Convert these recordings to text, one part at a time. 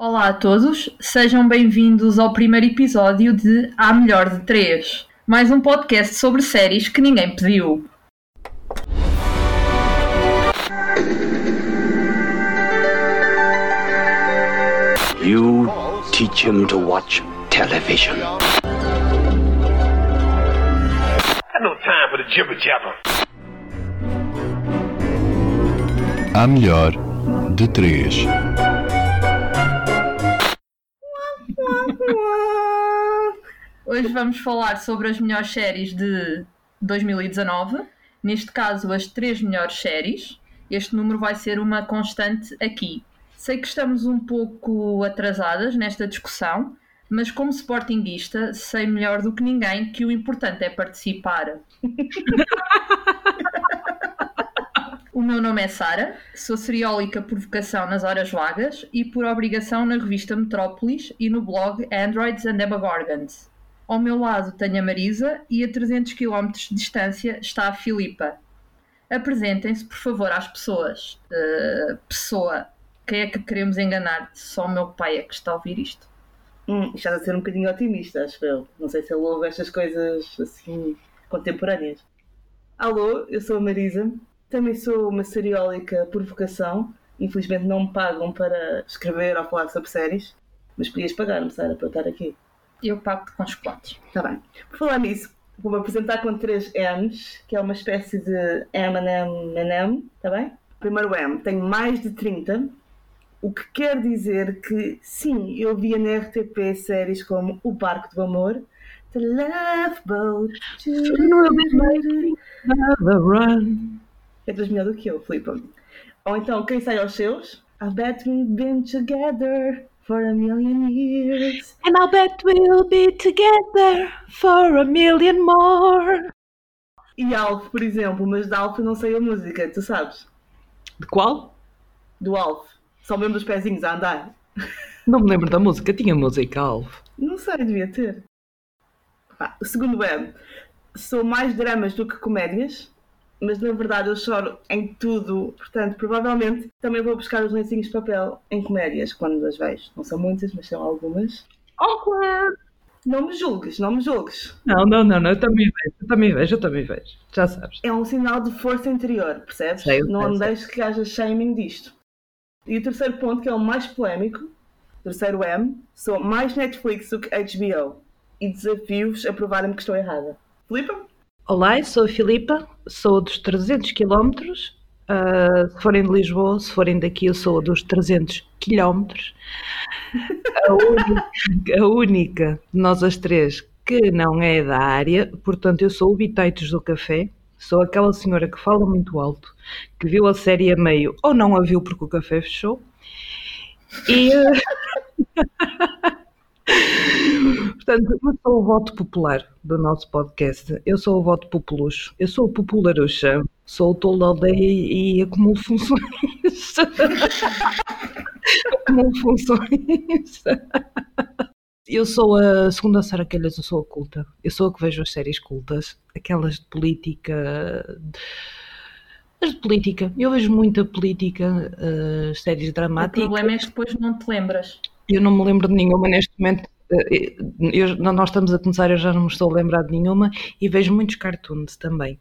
Olá a todos, sejam bem-vindos ao primeiro episódio de A Melhor de Três, mais um podcast sobre séries que ninguém pediu. You teach him to watch television. Got no time for the jibber jabber. A melhor de três. Hoje vamos falar sobre as melhores séries de 2019, neste caso as três melhores séries. Este número vai ser uma constante aqui. Sei que estamos um pouco atrasadas nesta discussão, mas como sportinguista sei melhor do que ninguém que o importante é participar. O meu nome é Sara, sou seriólica por vocação nas horas vagas e por obrigação na revista Metrópolis e no blog Androids and Demogorgons. Ao meu lado tenho a Marisa e a 300 km de distância está a Filipa. Apresentem-se, por favor, às pessoas. Uh, pessoa, quem é que queremos enganar? Só o meu pai é que está a ouvir isto. Hum, está a ser um bocadinho otimista, acho eu. Não sei se ele ouve estas coisas assim contemporâneas. Alô, eu sou a Marisa. Também sou uma seriólica por vocação. Infelizmente não me pagam para escrever ou falar sobre séries. Mas podias pagar-me, Sara, para eu estar aqui. Eu pago com chocolates. Está bem. Por falar nisso, vou-me apresentar com três M's, que é uma espécie de M&M, está bem? Primeiro M, tenho mais de 30, o que quer dizer que, sim, eu via na RTP séries como O Barco do Amor, The Love Boat, é das melhor do que eu, Filipe. Ou então, quem sai aos seus? I bet we've been together for a million years. And I'll bet we'll be together for a million more. E Alf, por exemplo, mas de Alf eu não sei a música, tu sabes? De qual? Do Alf. Só mesmo dos pezinhos a andar. Não me lembro da música. Tinha música, Alf. Não sei, devia ter. Ah, o segundo é, sou mais dramas do que comédias, mas na verdade eu choro em tudo, portanto, provavelmente também vou buscar os lencinhos de papel em comédias quando as vejo. Não são muitas, mas são algumas. Awkward! Não me julgues, não me julgues. Não, não, não, não, eu também vejo, eu também vejo, eu também vejo. Já sabes. É um sinal de força interior, percebes? Sei, não sei. deixes que haja shaming disto. E o terceiro ponto, que é o mais polémico, terceiro M, sou mais Netflix do que HBO. E desafio-vos a provarem-me que estou errada. Filipe? Olá, eu sou a Filipa, sou dos 300 km. se forem de Lisboa, se forem daqui, eu sou dos 300 km. A única, a única de nós as três que não é da área, portanto, eu sou o Bitaitos do Café. Sou aquela senhora que fala muito alto, que viu a série a meio ou não a viu porque o café fechou. E. Portanto, eu sou o voto popular do nosso podcast. Eu sou o voto populucho. Eu sou o popularucha. Sou o tolo da aldeia e acumulo funções. acumulo funções. Eu sou a segunda Sara Calhas, eu sou a culta. Eu sou a que vejo as séries cultas, aquelas de política. As de política. Eu vejo muita política, eh, séries O dramáticas. problema é que depois não te lembras. Eu não me lembro de nenhuma neste momento. Eh, eu- nós estamos a começar, eu já não me estou a lembrar de nenhuma e vejo muitos cartoons também.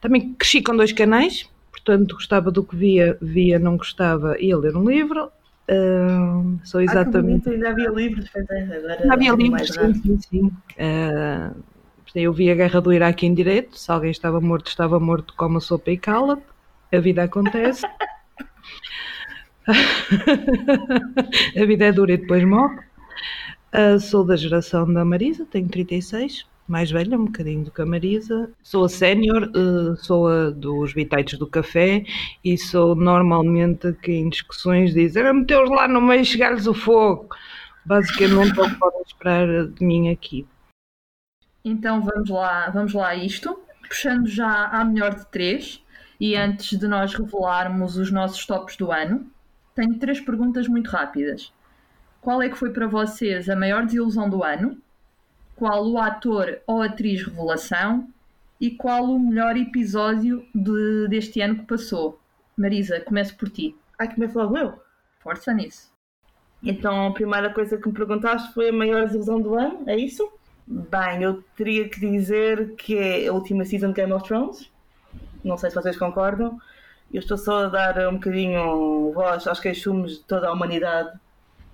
Também cresci com dois canais, portanto gostava do que via, via, não gostava, ia ler um livro. Ah, sou Ah, exatamente. bonito, ainda havia livros, é, agora havia livros, sim, sim, sim. Ah, eu vi a Guerra do Iraque em direto. Se alguém estava morto, estava morto, como a sopa e cala. A vida acontece. a vida é dura e depois morre. Ah, sou da geração da Marisa, tenho 36, mais velha, um bocadinho do que a Marisa. Sou a sénior, ah, sou a dos bitaites do café e sou normalmente que em discussões dizem era meter-os lá no meio chegar-lhes o fogo. Basicamente, não podem esperar de mim aqui. Então vamos lá, vamos lá a isto. Puxando já à melhor de três, e antes de nós revelarmos os nossos tops do ano, tenho três perguntas muito rápidas. Qual é que foi para vocês a maior desilusão do ano? Qual o ator ou atriz revelação? E qual o melhor episódio de- deste ano que passou? Marisa, começo por ti. Ai, começo logo eu. Força nisso. Então a primeira coisa que me perguntaste foi a maior desilusão do ano, é isso? Bem, eu teria que dizer que é a última season de Game of Thrones. Não sei se vocês concordam. Eu estou só a dar um bocadinho voz aos queixumes de toda a humanidade.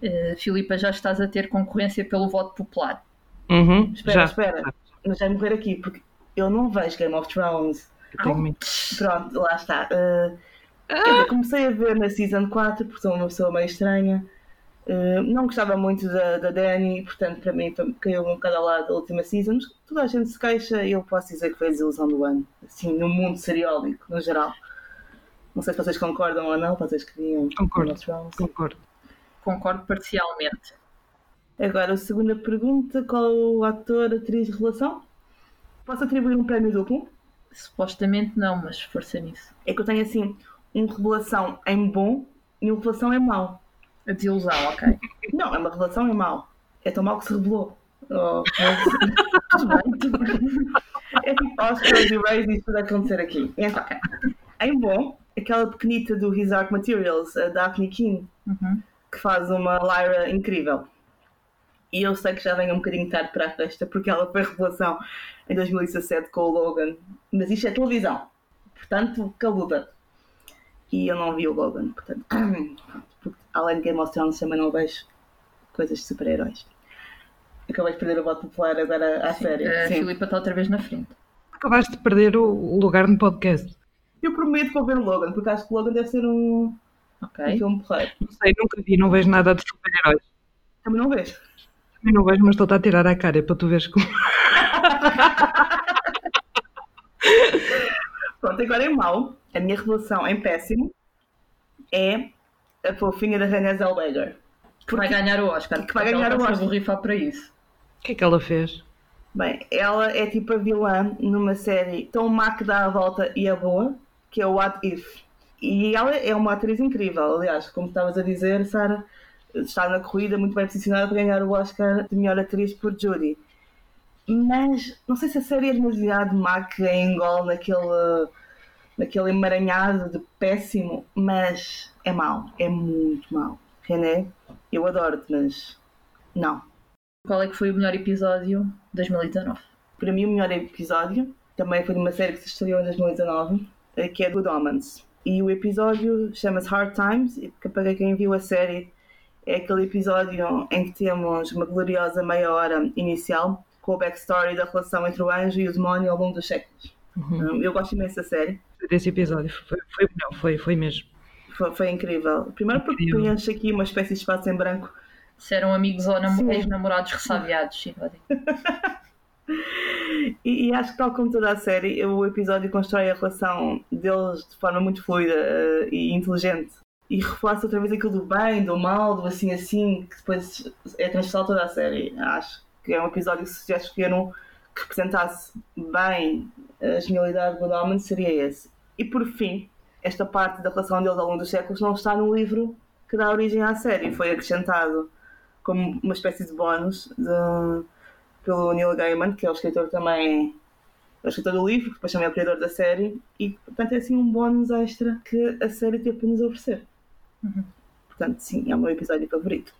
Uh, Filipa, já estás a ter concorrência pelo voto popular. Uhum, Espera, já. espera. Mas vai morrer aqui, porque eu não vejo Game of Thrones. Pronto, lá está. Uh, dizer, comecei a ver na Season 4, porque sou uma pessoa meio estranha. Uh, não gostava muito da, da Dani, portanto, para mim caiu um bocado ao lado da última Season. Mas toda a gente se queixa e eu posso dizer que foi a desilusão do ano. Assim, no mundo seriólico, no geral. Não sei se vocês concordam ou não, vocês queriam Concordo. Game of Thrones. Concordo. Concordo parcialmente. Agora, a segunda pergunta: qual é o ator, atriz, relação? Posso atribuir um prémio duplo? Supostamente não, mas força nisso. É que eu tenho assim, uma revelação em bom e uma revelação em mau. A desilusão, ok. Não, é uma revelação em mau. É tão mau que se revelou. Oh. É tipo Oscars e Rays e isso tudo a acontecer aqui. Então, em bom, aquela pequenita do His Art Materials, a Daphne King, Uhum. Que faz uma Lyra incrível. E eu sei que já venho um bocadinho tarde para a festa, porque ela foi revelação em 2017 com o Logan. Mas isto é televisão. Portanto, caluda. E eu não vi o Logan, portanto. Porque, além de Game of Thrones, também não vejo coisas de super-heróis. Acabei de perder o voto popular agora à série. A Sim. Filipa está outra vez na frente. Acabaste de perder o o lugar no podcast. Eu prometo que vou ver o Logan, porque acho que o Logan deve ser um, um Ok. filme porreiro. Não sei, nunca vi, não vejo nada de super-heróis. Também não vejo. Também não vejo, mas estou-te a tirar a cara para tu veres como. Pronto, agora em mau, a minha revelação em péssimo é a fofinha da Renée Zellweger. Que vai ganhar o Oscar. Que vai ganhar ela o a Oscar. borrifar para isso. O que é que ela fez? Bem, ela é tipo a vilã numa série tão má que dá a volta e é boa, que é o What If. E ela é uma atriz incrível, aliás, como estavas a dizer, Sara, está na corrida muito bem posicionada para ganhar o Oscar de melhor atriz por Judy. Mas não sei se a série é demasiado má que engole naquele, naquele emaranhado de péssimo, mas é mau, é muito mau. René, eu adoro-te, mas não. Qual é que foi o melhor episódio de 2019? para mim o melhor episódio também foi de uma série que se estreou em 2019 eh, que é Good Omens e o episódio chama-se Hard Times e que para quem viu a série é aquele episódio em que temos uma gloriosa meia hora inicial com o backstory da relação entre o anjo e o demónio ao longo dos séculos Hum, eu gosto imenso da série Desse episódio. Foi, foi melhor, foi, foi mesmo. foi, foi incrível primeiro porque Incrível. preenche aqui uma espécie de espaço em branco Se eram amigos ou ex-namorados ressabiados, sim. E, e acho que, tal como toda a série, o episódio constrói a relação deles de forma muito fluida eh, e inteligente. E reforça outra vez aquilo do bem, do mal, do assim assim, que depois é transversal toda a série. Acho que é um episódio que se já escolheram que representasse bem a genialidade do Omens, seria esse. E por fim, esta parte da relação deles ao longo dos séculos não está no livro que dá origem à série. Foi acrescentado como uma espécie de bónus de- pelo Neil Gaiman, que é o escritor também, é o escritor do livro, que depois também é o criador da série, e portanto é assim um bónus extra que a série teve para nos oferecer. Portanto, sim, é o meu episódio favorito.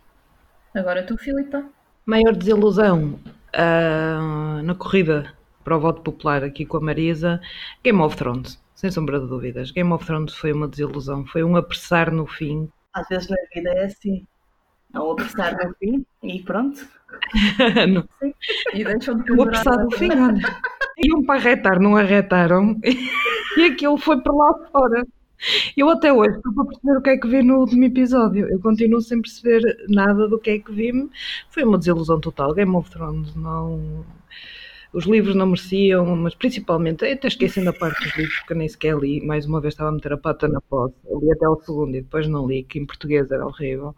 Agora tu, Filipa. Maior desilusão ah, na corrida para o voto popular aqui com a Marisa, Game of Thrones, sem sombra de dúvidas. Game of Thrones foi uma desilusão, foi um apressar no fim. Às vezes na vida é assim. Um apressar no fim e pronto. Não, E deixam de o apressar no fim, olha. Iam para arretar, não arretaram, e aquilo foi para lá fora. Eu até hoje estou para perceber o que é que vi no último episódio. Eu continuo sem perceber nada do que é que vi. Foi uma desilusão total. Game of Thrones não. Os livros não mereciam, mas principalmente, eu até esquecendo a parte dos livros, porque eu nem sequer li. Mais uma vez estava a meter a pata na posse. Eu li até o segundo e depois não li, que em português era horrível.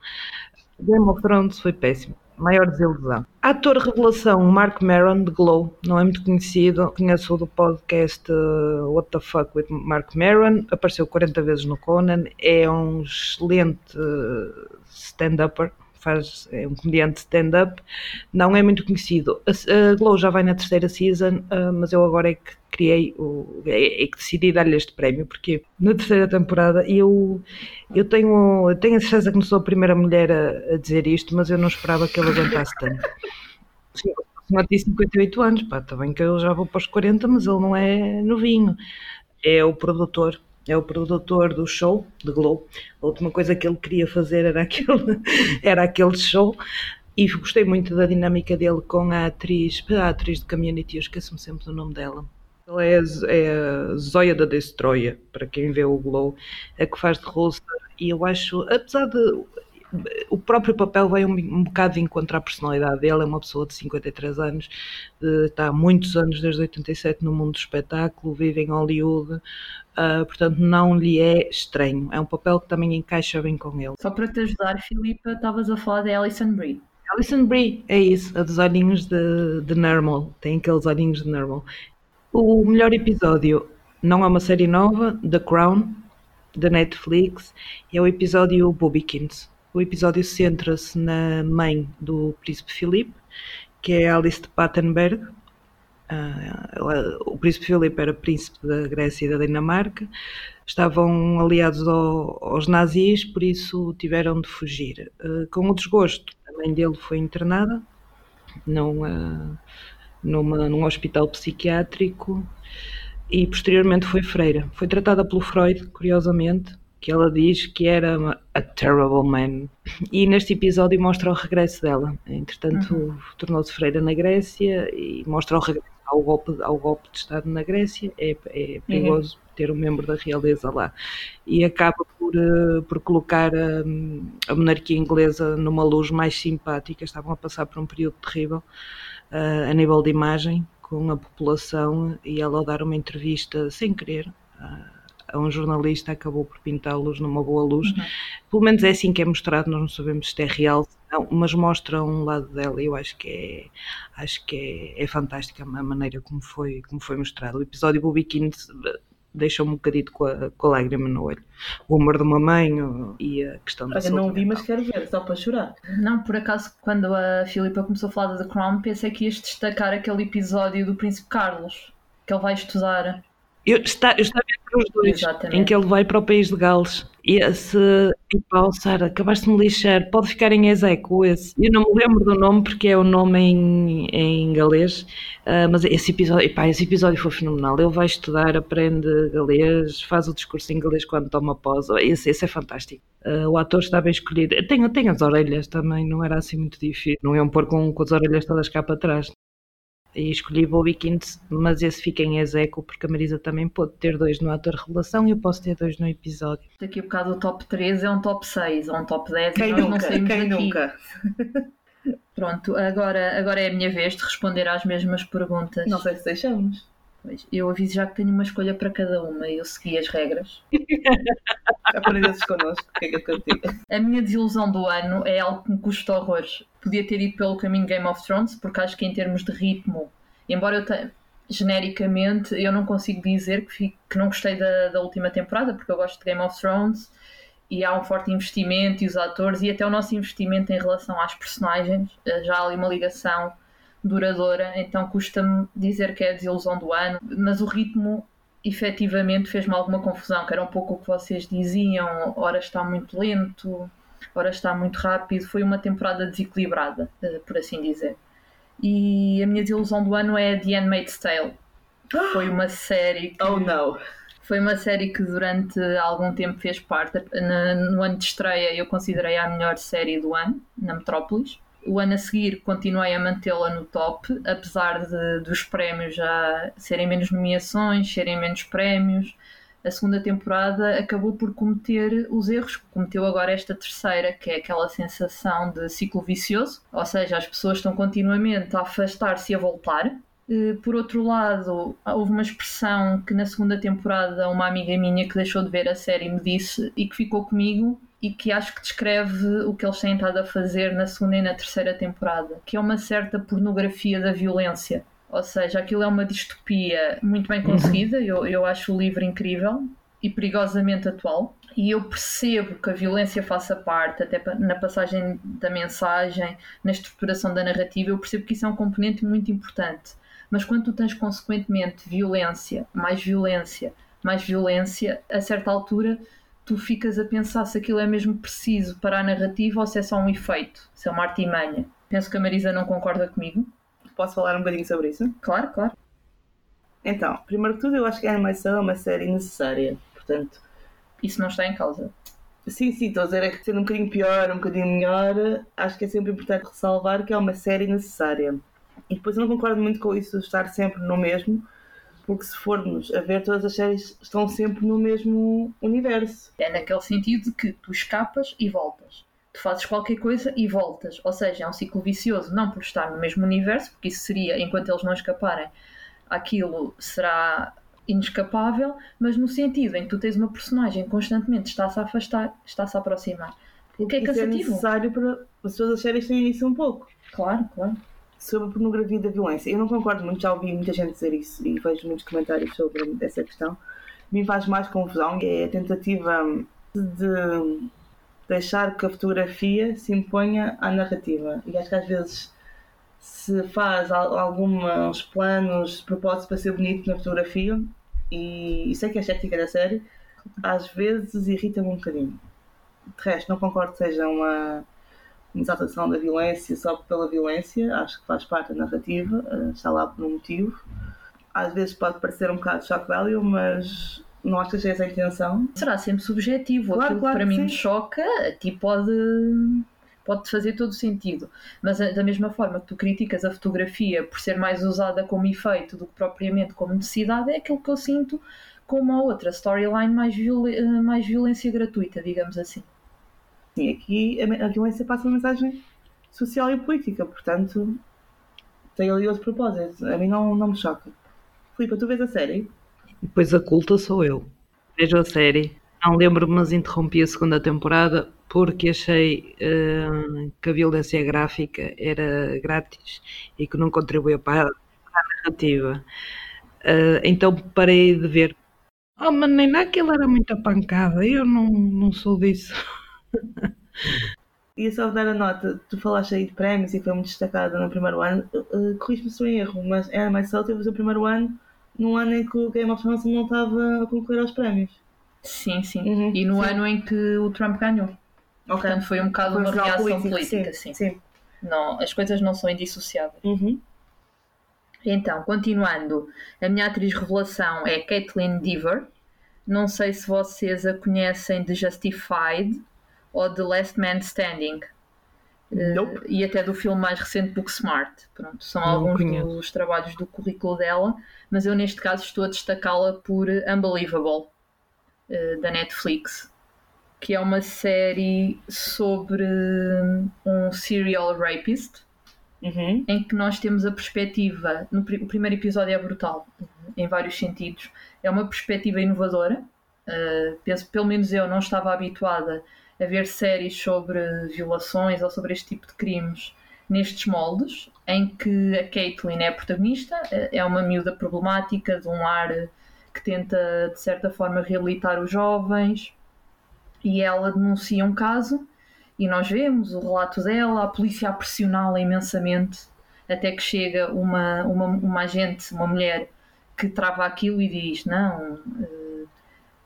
Game of Thrones foi péssimo. Maior desilusão. Ator revelação Mark Maron de Glow, não é muito conhecido. Conheço do podcast uh, What the Fuck with Mark Maron. Apareceu 40 vezes no Conan. É um excelente uh, stand-upper. Faz, é um comediante stand-up, não é muito conhecido. A, a, Glow já vai na terceira season, uh, mas eu agora é que criei, o, é, é que decidi dar-lhe este prémio, porque na terceira temporada eu, eu tenho, eu tenho a certeza que não sou a primeira mulher a, a dizer isto, mas eu não esperava que ele aguentasse tanto. Sim, o tem 58 anos, pá, está bem que eu já vou para os 40, mas ele não é novinho. É o produtor é o produtor do show de Glow. A última coisa que ele queria fazer era aquele, era aquele show. E gostei muito da dinâmica dele com a atriz, a atriz de Community, eu esqueço-me sempre do nome dela. Ela é, é a Zoya da Destroyer, para quem vê o Glow, a que faz de Rosa. E eu acho, apesar de o próprio papel veio um, um bocado de encontrar a personalidade dele, é uma pessoa de 53 anos, está há muitos anos, desde 87, no mundo do espetáculo, vive em Hollywood, uh, portanto não lhe é estranho, é um papel que também encaixa bem com ele. Só para te ajudar, Filipa, estavas a falar de Alison Brie. Alison Brie, é isso, a dos olhinhos de, de Normal, tem aqueles olhinhos de Normal. O melhor episódio não é uma série nova, The Crown, da Netflix, é o episódio Boobykins o episódio centra-se na mãe do príncipe Filipe, que é Alice de Pattenberg. Uh, o príncipe Filipe era príncipe da Grécia e da Dinamarca, estavam aliados ao, aos nazis, por isso tiveram de fugir. Uh, com o desgosto, a mãe dele foi internada uh, numa, num hospital psiquiátrico e posteriormente foi freira. Foi tratada pelo Freud, curiosamente, que ela diz que era uma, a terrible man. E neste episódio mostra o regresso dela. Entretanto, uhum. tornou-se freira na Grécia e mostra o regresso ao golpe, ao golpe de Estado na Grécia. É, é perigoso uhum. ter um membro da realeza lá. E acaba por, uh, por colocar a, a, monarquia inglesa numa luz mais simpática. Estavam a passar por um período terrível uh, a nível de imagem com a população e ela ao dar uma entrevista sem querer. A um jornalista acabou por pintá-los numa boa luz. Uhum. Pelo menos é assim que é mostrado, nós não sabemos se é real, não, mas mostra um lado dela e eu acho que é acho que é, é fantástica a maneira como foi, como foi mostrado. O episódio do Bikini deixou-me um bocadito com a, com a lágrima no olho. O humor de uma mãe e a questão da Olha, não vi, mas quero ver, só para chorar. Não, por acaso, quando a Filipa começou a falar da The Crown, pensei que ias destacar aquele episódio do Príncipe Carlos, que ele vai estudar. Eu, está, eu estava entre os dois, Exatamente. em que ele vai para o país de Gales. E esse. Epá, Sara, acabaste de me lixar. Pode ficar em execo esse. Eu não me lembro do nome porque é o nome em, em galês. Uh, mas esse episódio, epá, esse episódio foi fenomenal. Ele vai estudar, aprende galês, faz o discurso em inglês quando toma pausa. Esse, esse é fantástico. Uh, o ator está bem escolhido. Tem, tem as orelhas também, não era assim muito difícil. Não iam pôr com, com as orelhas todas cá para trás e escolhi Bobby Kint, mas esse fica em execo porque a Marisa também pode ter dois no ator revelação e eu posso ter dois no episódio. Daqui a bocado o top 3 é um top 6 ou um top 10 quem nós nunca, não saímos quem daqui. nunca? Pronto, agora, agora é a minha vez de responder às mesmas perguntas. Não sei se deixamos. Pois, eu aviso já que tenho uma escolha para cada uma e eu segui as regras. Aprendesses connosco, o que é que eu digo? A minha desilusão do ano é algo que me custa horrores. Podia ter ido pelo caminho Game of Thrones, porque acho que em termos de ritmo, embora eu tenha genericamente eu não consigo dizer que, fico, que não gostei da, da última temporada, porque eu gosto de Game of Thrones e há um forte investimento e os atores e até o nosso investimento em relação às personagens, eh, já há ali uma ligação duradoura, então custa-me dizer que é a desilusão do ano, mas o ritmo efetivamente fez-me alguma confusão, que era um pouco o que vocês diziam, ora está muito lento, ora está muito rápido, foi uma temporada desequilibrada, eh, por assim dizer. E a minha desilusão do ano é The Handmaid's Tale. Foi uma série que... Oh não! Foi uma série que durante algum tempo fez parte. No ano de estreia eu considerei a melhor série do ano, na Metrópolis o ano a seguir continuei a mantê-la no top, apesar de, dos prémios já serem menos nomeações, serem menos prémios. A segunda temporada acabou por cometer os erros que cometeu agora esta terceira, que é aquela sensação de ciclo vicioso, ou seja, as pessoas estão continuamente a afastar-se e a voltar. Eh, por outro lado, houve uma expressão que na segunda temporada uma amiga minha que deixou de ver a série me disse e que ficou comigo e que acho que descreve o que eles têm estado a fazer na segunda e na terceira temporada, que é uma certa pornografia da violência. Ou seja, aquilo é uma distopia muito bem conseguida, eu, eu acho o livro incrível e perigosamente atual. e eu percebo que a violência faça parte, até na passagem da mensagem, na estruturação da narrativa, eu percebo que isso é um componente muito importante. Mas quando tu tens consequentemente violência, mais violência, mais violência, a certa altura tu ficas a pensar se aquilo é mesmo preciso para a narrativa ou se é só um efeito, se é uma artimanha. Penso que a Marisa não concorda comigo. Posso falar um bocadinho sobre isso? Claro, claro. Então, primeiro que tudo, eu acho que a animação é uma série necessária. Portanto, Isso não está em causa. sim, sim, estou a dizer é que sendo um bocadinho pior, um bocadinho melhor, acho que é sempre importante ressalvar que é uma série necessária. E depois eu não concordo muito com isso de estar sempre no mesmo, porque se formos a ver, todas as séries estão sempre no mesmo universo. É naquele sentido de que tu escapas e voltas. Tu fazes qualquer coisa e voltas. Ou seja, é um ciclo vicioso, não por estar no mesmo universo, porque isso seria, enquanto eles não escaparem, aquilo será inescapável, mas no sentido em que tu tens uma personagem constantemente está-se a afastar, está-se a aproximar. O que é Isso é cansativo? necessário para. As todas as séries têm isso um pouco. Claro, claro. Sobre a pornografia da violência. Eu não concordo muito, já ouvi muita gente dizer isso e vejo muitos comentários sobre essa questão. Me faz mais confusão, é a tentativa de deixar que a fotografia se imponha à narrativa. E acho que às vezes se faz al- alguns planos de propósito para ser bonito na fotografia, e é que é a estética da série, às vezes irrita-me um bocadinho. De resto, não concordo que seja uma uma exaltação da violência só pela violência, acho que faz parte da narrativa, eh, está lá por um motivo. Às vezes pode parecer um bocado shock value, mas não acho que seja essa a intenção. Será sempre subjetivo. Claro, Aquilo claro que para mim sim. me choca, a ti pode, pode fazer todo o sentido. Mas a- da mesma forma que tu criticas a fotografia por ser mais usada como efeito do que propriamente como necessidade, é aquilo que eu sinto com uma outra storyline mais, viol- eh, mais violência gratuita, digamos assim. Sim, aqui a, a violência passa uma mensagem social e política, portanto tem ali outro propósito. A mim não, não me choca. Filipe, tu vês a série? E depois a culta sou eu. Vejo a série. Não lembro-me, mas interrompi a segunda temporada porque achei eh, que a violência gráfica era grátis e que não contribuía para a, narrativa. Eh, então parei de ver. Oh, mas nem naquilo era muita pancada. Eu não, não sou disso. Ia só dar a nota, tu falaste aí de prémios e foi muito destacada no primeiro ano. Uh, Corrige-me se em erro, mas Anna Myself teve o seu primeiro ano num ano em que o Game of Thrones não estava a concorrer aos prémios. Sim, sim. Uhum, e no sim. ano em que o Trump ganhou. Portanto, foi um bocado Foi um uma reação político, política, sim, sim. sim. Não, as coisas não são indissociáveis. Uhum. Então, continuando, a minha atriz revelação é Caitlin Dever. Não sei se vocês a conhecem de Justified ou de Last Man Standing. Nope. e até do filme mais recente Booksmart. Pronto, são Não alguns conheço. dos trabalhos do currículo dela, mas eu neste caso estou a destacá-la por Unbelievable, eh, da Netflix, que é uma série sobre um serial rapist Uhum. em que nós temos a perspectiva. No, pri- o primeiro episódio é brutal, em vários sentidos. É uma perspectiva inovadora. Uh, penso, pelo menos eu não estava habituada a ver séries sobre violações ou sobre este tipo de crimes nestes moldes, em que a Caitlyn é a protagonista, uh, é uma miúda problemática de um lar que tenta, de certa forma, reabilitar os jovens e ela denuncia um caso e nós vemos o relato dela, a polícia a pressioná-la imensamente, até que chega uma, uma, uma agente, uma mulher, que trava aquilo e diz: Não, eh,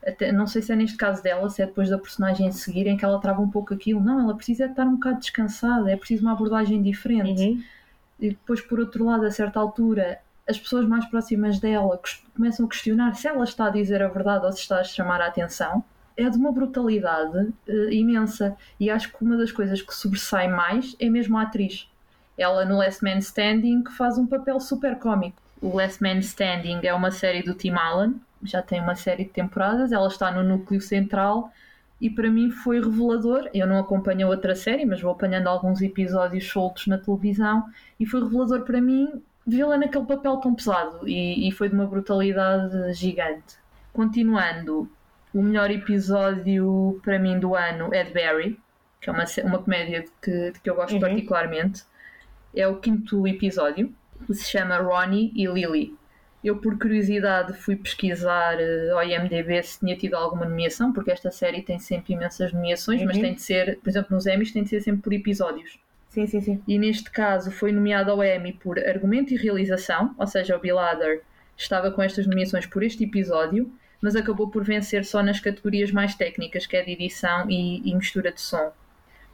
até, não sei se é neste caso dela, se é depois da personagem seguir, em que ela trava um pouco aquilo. Não, ela precisa estar um bocado descansada, é preciso uma abordagem diferente. Uhum. E depois, por outro lado, a certa altura, as pessoas mais próximas dela começam a questionar se ela está a dizer a verdade ou se está a chamar a atenção. É de uma brutalidade eh, imensa. E acho que uma das coisas que sobressai mais é mesmo a atriz. Ela, no Last Man Standing, faz um papel super cómico. O Last Man Standing é uma série do Tim Allen, já tem uma série de temporadas. Ela está no núcleo central e para mim foi revelador. Eu não acompanho outra série, mas vou apanhando alguns episódios soltos na televisão e foi revelador para mim vê-la naquele papel tão pesado e, e foi de uma brutalidade gigante. Continuando, o melhor episódio para mim do ano é de Barry, que é uma, uma comédia de que, de que eu gosto Uhum. particularmente. É o quinto episódio, que se chama Ronnie e Lily. Eu, por curiosidade, fui pesquisar uh, ao IMDB se tinha tido alguma nomeação, porque esta série tem sempre imensas nomeações, mas Uhum. tem de ser, por exemplo, nos Emmys, tem de ser sempre por episódios. Sim, sim, sim. E neste caso foi nomeado ao Emmy por argumento e realização, ou seja, o Bill Hader estava com estas nomeações por este episódio, mas acabou por vencer só nas categorias mais técnicas, que é de edição e, e mistura de som.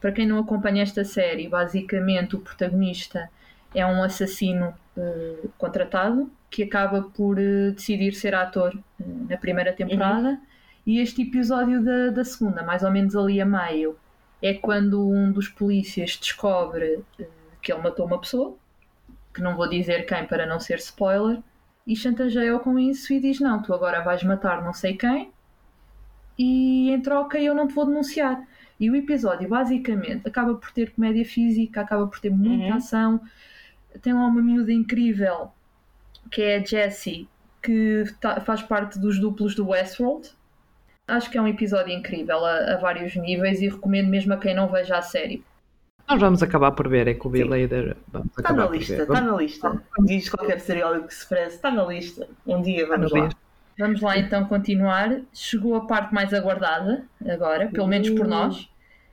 Para quem não acompanha esta série, basicamente o protagonista é um assassino eh, contratado que acaba por eh, decidir ser ator eh, na primeira temporada e este episódio da, da segunda, mais ou menos ali a meio, é quando um dos polícias descobre eh, que ele matou uma pessoa, que não vou dizer quem para não ser spoiler, e chantageia-o com isso e diz: Não, tu agora vais matar não sei quem, e em troca eu não te vou denunciar. E o episódio basicamente acaba por ter comédia física, acaba por ter muita Uhum. ação. Tem lá uma miúda incrível que é a Jessie, que tá- faz parte dos duplos do Westworld. Acho que é um episódio incrível a, a vários níveis e recomendo mesmo a quem não veja a série. Nós vamos acabar por ver, é que o Bill Hader. Vamos Está na lista, está na lista. Diz qualquer seriólogo que se preze, está na lista. Um dia vamos na lá. lista. Vamos lá então continuar. Chegou a parte mais aguardada, agora, pelo menos por nós.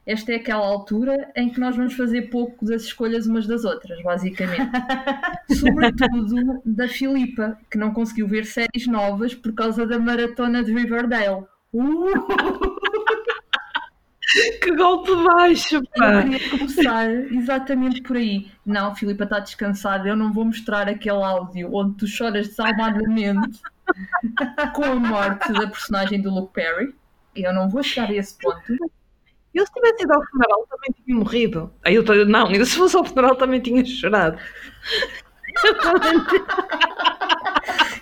Esta é aquela altura em que nós vamos fazer pouco das escolhas umas das outras, basicamente. Sobretudo da Filipa, que não conseguiu ver séries novas por causa da maratona de Riverdale. Que golpe baixo, Eu pá! queria começar exatamente por aí. Não, Filipa está descansada, eu não vou mostrar aquele áudio onde tu choras desalmadamente com a morte da personagem do Luke Perry. Eu não vou chegar a esse ponto. Eu se tivesse ido ao funeral também tinha morrido. Aí eu tô, não, ainda se fosse ao funeral também tinha chorado. Eu também tinha-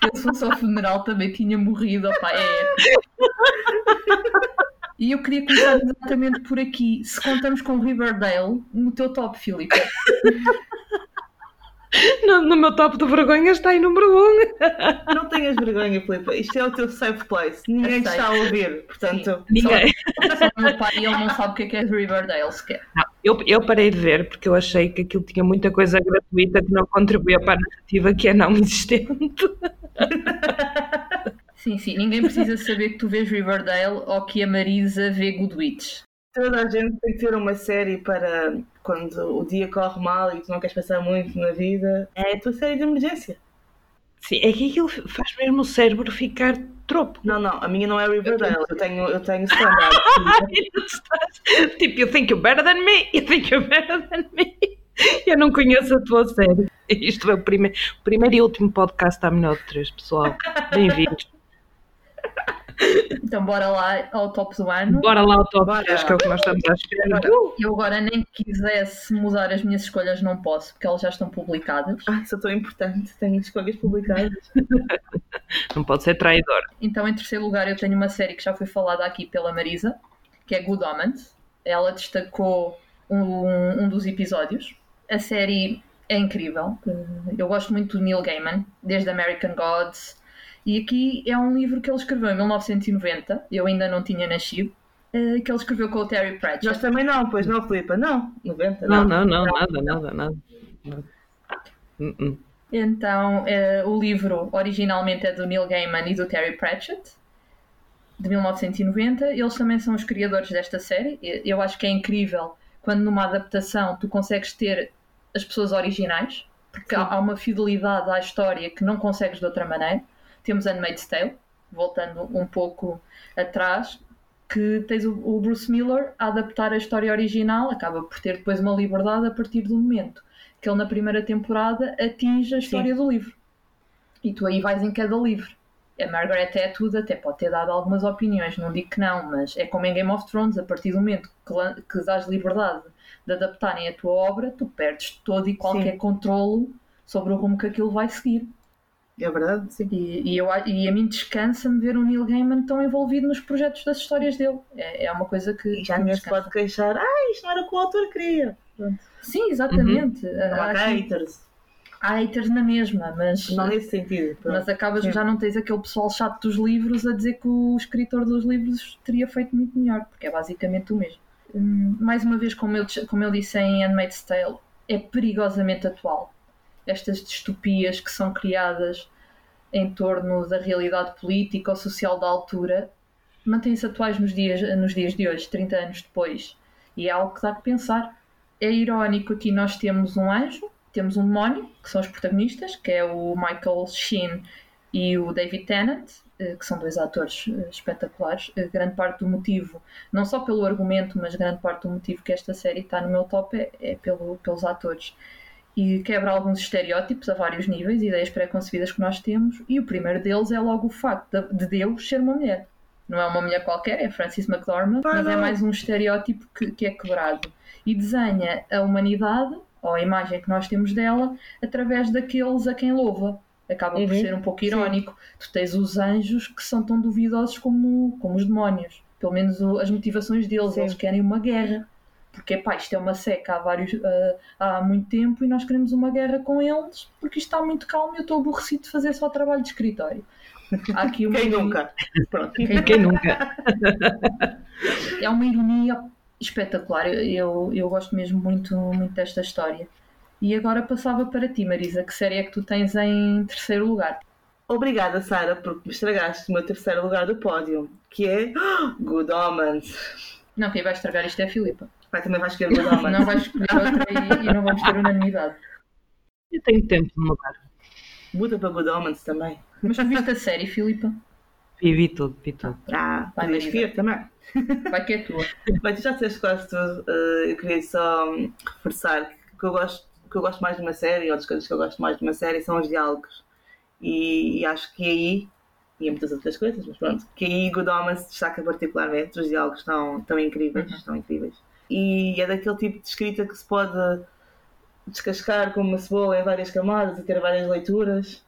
Eu se fosse ao funeral também tinha morrido, opá, é. E eu queria começar exatamente por aqui. Se contamos com Riverdale, no teu top, Filipe. No, no meu top de vergonha está em número 1. Um. Não tenhas vergonha, Filipe. Isto é o teu safe place. Ninguém te está a ouvir. Portanto, Ninguém. Só o meu pai, ele não sabe o que é que é Riverdale sequer. Eu, eu parei de ver porque eu achei que aquilo tinha muita coisa gratuita que não contribuía para a narrativa que é não existente. Sim, sim, ninguém precisa saber que tu vês Riverdale ou que a Marisa vê Good Witch. Toda a gente tem que ter uma série para quando o dia corre mal e tu não queres pensar muito na vida. É a tua série de emergência. Sim, é que aquilo faz mesmo o cérebro ficar tropo. Não, não, a minha não é Riverdale. Eu tenho, eu tenho standard. tipo, you think you're better than me, you think you're better than me. Eu não conheço a tua série. Isto é o primeiro, primeiro e último podcast à melhor de três, pessoal. Bem-vindos. Então bora lá ao top do ano. Bora lá ao top Bora. 3, que é o que nós estamos à espera. Eu agora nem quisesse mudar as minhas escolhas, não posso, porque elas já estão publicadas. Ah, sou tão importante. Tenho escolhas publicadas. Não pode ser traidor. Então, em terceiro lugar, eu tenho uma série que já foi falada aqui pela Marisa, que é Good Omens. Ela destacou um, um dos episódios. A série é incrível. Eu gosto muito do Neil Gaiman, desde American Gods. E aqui é um livro que ele escreveu em 1990, eu ainda não tinha nascido, eh, que ele escreveu com o Terry Pratchett. Nós também não, pois não, Filipe? Não. 90? Não, não, não, nada, nada, nada. Nada. Então, eh, o livro originalmente é do Neil Gaiman e do Terry Pratchett, de 1990. Eles também são os criadores desta série. Eu acho que é incrível quando numa adaptação tu consegues ter as pessoas originais, porque há, há uma fidelidade à história que não consegues de outra maneira. Temos Handmaid's Tale, voltando um pouco atrás, que tens o, Bruce Miller a adaptar a história original, acaba por ter depois uma liberdade a partir do momento que ele na primeira temporada atinge a história do livro. E tu aí vais em cada livro. A Margaret Atwood até pode ter dado algumas opiniões, não digo que não, mas é como em Game of Thrones, a partir do momento que, que dás liberdade de adaptarem a tua obra, tu perdes todo e qualquer controlo sobre o rumo que aquilo vai seguir. É verdade, sim. E, e, eu, a- e a mim descansa-me ver o Neil Gaiman tão envolvido nos projetos das histórias dele. É, é uma coisa que. E já que me ninguém se pode queixar. Ah, isto não era o que o autor queria. Sim, exatamente. Não há haters. há haters na mesma, mas. Não nesse sentido. pronto. Mas acabas Sim. já não tens aquele pessoal chato dos livros a dizer que o escritor dos livros teria feito muito melhor, porque é basicamente o mesmo. Hum, mais uma vez, como eu, como eu disse em Handmaid's Tale, é perigosamente atual. Estas distopias que são criadas em torno da realidade política ou social da altura mantêm-se atuais nos dias, nos dias de hoje, 30 anos depois. E é algo que dá que pensar. É irónico aqui nós temos um anjo, temos um demónio, que são os protagonistas, que é o Michael Sheen e o David Tennant, eh, que são dois atores eh, espetaculares. Eh, grande parte do motivo, não só pelo argumento, mas grande parte do motivo que esta série está no meu top é, é pelo, pelos atores. E quebra alguns estereótipos a vários níveis, ideias pré-concebidas que nós temos, e o primeiro deles é logo o facto de, de Deus ser uma mulher. Não é uma mulher qualquer, é Francis McDormand, mas é mais um estereótipo que, que é quebrado. E desenha a humanidade, ou a imagem que nós temos dela, através daqueles a quem louva acaba por Uhum. ser um pouco irónico. Tu tens os anjos que são tão duvidosos como, como os demónios. Pelo menos as motivações deles, Sim. eles querem uma guerra. Porque pá, isto é uma seca há, vários, ah, há muito tempo e nós queremos uma guerra com eles porque isto está muito calmo e eu estou aborrecido de fazer só trabalho de escritório. Há aqui uma Quem ironia- nunca? Pronto. Quem- Quem nunca? é uma ironia espetacular. Eu, eu, eu gosto mesmo muito, muito desta história. E agora passava para ti, Marisa. Que série é que tu tens em terceiro lugar? Obrigada, Sara, porque me estragaste o meu terceiro lugar do pódio, que é Good Omens. Não, quem vai estragar isto é a Filipa. Vai também vais escolher Good Omens. Não vais escolher outra e, e não vamos ter unanimidade. Eu tenho tempo de mudar. Muda para Good Omens também. Mas tu viste a série, Filipa? Vi, vi tudo, vi tudo. Ah, Vai, Marisa. ver também. Vai que é tua. Bem, tu já disseste quase tudo. eh, eu queria só hum, reforçar que eu gosto, que eu gosto mais de uma série, ou das coisas que eu gosto mais de uma série, são os diálogos. E, e acho que aí, e em muitas outras coisas, mas pronto, que aí Good Omens destaca particularmente. Os diálogos estão, estão incríveis, Uhum. estão incríveis. E é daquele tipo de escrita que se pode descascar como uma cebola em várias camadas e ter várias leituras.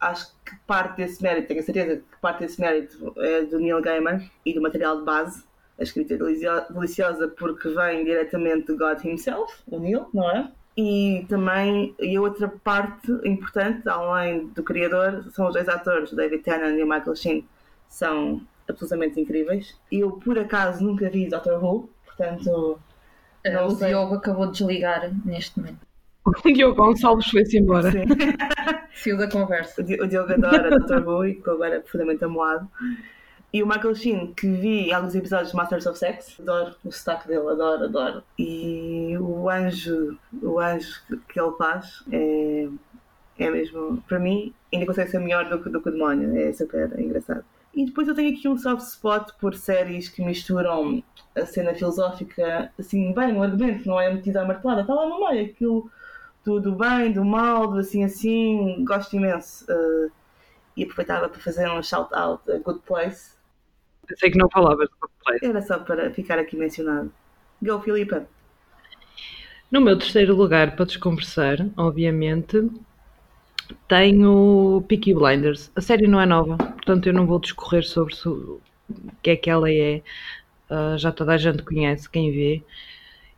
Acho que parte desse mérito, tenho a certeza que parte desse mérito é do Neil Gaiman e do material de base. A escrita é delicio- deliciosa porque vem diretamente de God himself, o Neil, não é? E também, e a outra parte importante, além do criador, são os dois atores, David Tennant e o Michael Sheen, são absolutamente incríveis. Eu, por acaso, nunca vi Doctor Who, portanto, Uh, Não o sei. Diogo acabou de desligar neste momento. O Diogo Gonçalves foi-se embora. sim. Fio da conversa. O Di- o Diogo adora Dr. Who e ficou agora profundamente amoado. E o Michael Sheen, que vi alguns episódios de Masters of Sex, adoro o sotaque dele, adoro, adoro. E o anjo, o anjo que- que ele faz é, é mesmo, para mim, ainda consegue ser melhor do que, do que o demónio, é super engraçado. E depois eu tenho aqui um soft spot por séries que misturam a cena filosófica, assim, bem, no argumento, não é metida à martelada, está lá no meio, aquilo do, do bem, do mal, do assim assim, gosto imenso. Uh, e aproveitava para fazer um shout-out a Good Place. Pensei que não falavas de Good Place. Era só para ficar aqui mencionado. Go, Filipa. No meu terceiro lugar, para desconversar, obviamente, tenho Peaky Blinders. A série não é nova, portanto eu não vou discorrer sobre so- o que é que ela é. Ah, já toda a gente conhece, quem vê.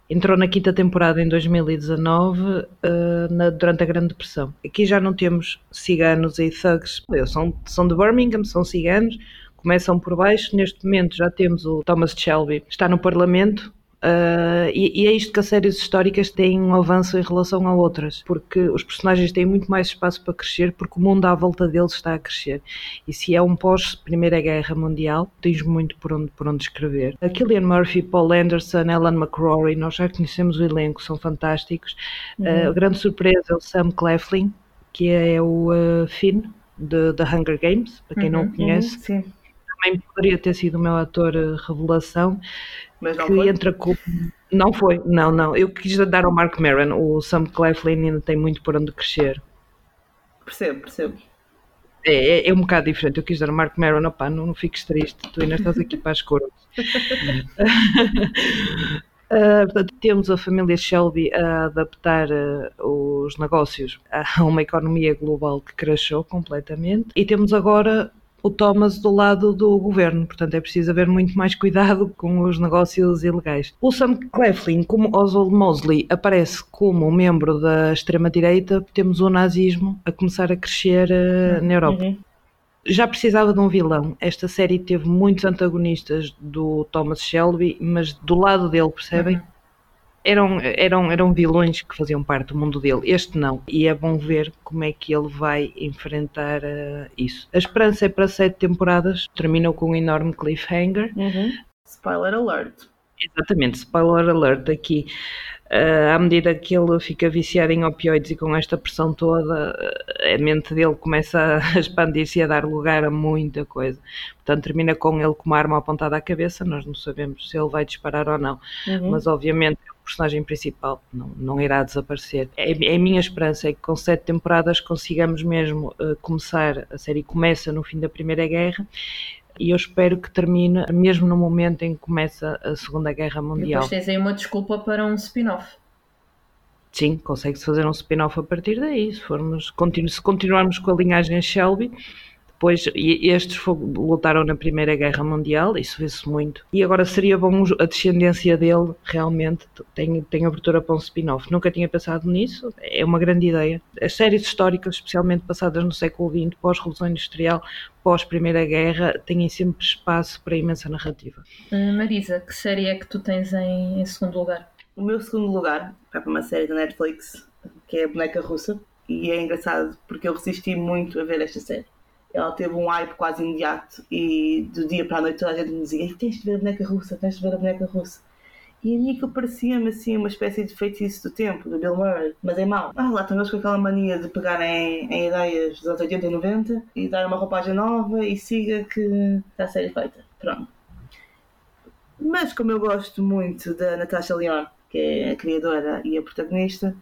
Entrou na quinta temporada em 2019, ah, na- durante a Grande Depressão. Aqui já não temos ciganos e thugs. São, são de Birmingham, são ciganos, começam por baixo. Neste momento já temos o Thomas Shelby, está no Parlamento. Ah, e, e é isto que as séries históricas têm um avanço em relação a outras, porque os personagens têm muito mais espaço para crescer, porque o mundo à volta deles está a crescer. E se é um pós-Primeira Guerra Mundial, tens muito por onde, por onde escrever. A Killian Murphy, Paul Anderson, Ellen McCrory, nós já conhecemos o elenco, são fantásticos. Uh, a grande surpresa é o Sam Claflin, que é o uh, Finn de The Hunger Games, para quem não o conhece. Uhum, sim, Também poderia ter sido o meu ator uh, revelação, mas não que foi. entra com. Não foi, não, não. Eu quis dar ao Mark Maron, o Sam Claflin ainda tem muito por onde crescer. Percebo, percebo. É, é, é um bocado diferente. Eu quis dar ao Mark Maron, opá, não, não fiques triste, tu ainda estás aqui para as cores. Uh, portanto, temos a família Shelby a adaptar uh, os negócios a uma economia global que cresceu completamente e temos agora o Thomas do lado do governo, portanto é preciso haver muito mais cuidado com os negócios ilegais. O Sam Claflin, como Oswald Mosley, aparece como um membro da extrema-direita, temos o nazismo a começar a crescer uh, na Europa. Uhum. Já precisava de um vilão. Esta série teve muitos antagonistas do Thomas Shelby, mas do lado dele, percebem? Eram, eram, eram vilões que faziam parte do mundo dele. Este não. E é bom ver como é que ele vai enfrentar uh, isso. A esperança é para sete temporadas. Terminou com um enorme cliffhanger. Uhum. Spoiler alert. Exatamente, spoiler alert aqui. Uh, à medida que ele fica viciado em opioides e com esta pressão toda, a mente dele começa a expandir-se e a dar lugar a muita coisa. Portanto, termina com ele com uma arma apontada à cabeça. Nós não sabemos se ele vai disparar ou não, Uhum. mas obviamente personagem principal não, não irá desaparecer. É, é a minha esperança é que com sete temporadas consigamos mesmo uh, começar. A série começa no fim da Primeira Guerra. E eu espero que termine mesmo no momento em que começa a Segunda Guerra E Mundial. depois tens aí uma desculpa para um spin-off. Sim, consegue-se fazer um spin-off a partir daí. Se, formos, continu, se continuarmos com a linhagem Shelby, depois e- estes lutaram na Primeira Guerra Mundial, isso vê-se muito. E agora seria bom a descendência dele realmente tem, tem abertura para um spin-off. Nunca tinha pensado nisso, é uma grande ideia. As séries históricas, especialmente passadas no século XX, pós-Revolução Industrial, pós-Primeira Guerra, têm sempre espaço para imensa narrativa. Uh, Marisa, que série é que tu tens em, em segundo lugar? O meu segundo lugar vai para uma série da Netflix que é a Boneca Russa. E é engraçado porque eu resisti muito a ver esta série. Ela teve um hype quase imediato e do dia para a noite toda a gente me dizia "Ei, tens de ver a Boneca Russa, tens de ver a Boneca Russa. E a mim aquilo parecia-me assim uma espécie de feitiço do tempo, do Bill Murray, mas é mau. Ah, lá eles com aquela mania de pegar em, em ideias dos anos 80 e 90 e dar uma roupagem nova e siga que está a série feita. Pronto. Mas como eu gosto muito da Natasha Lyonne, que é a criadora e a protagonista,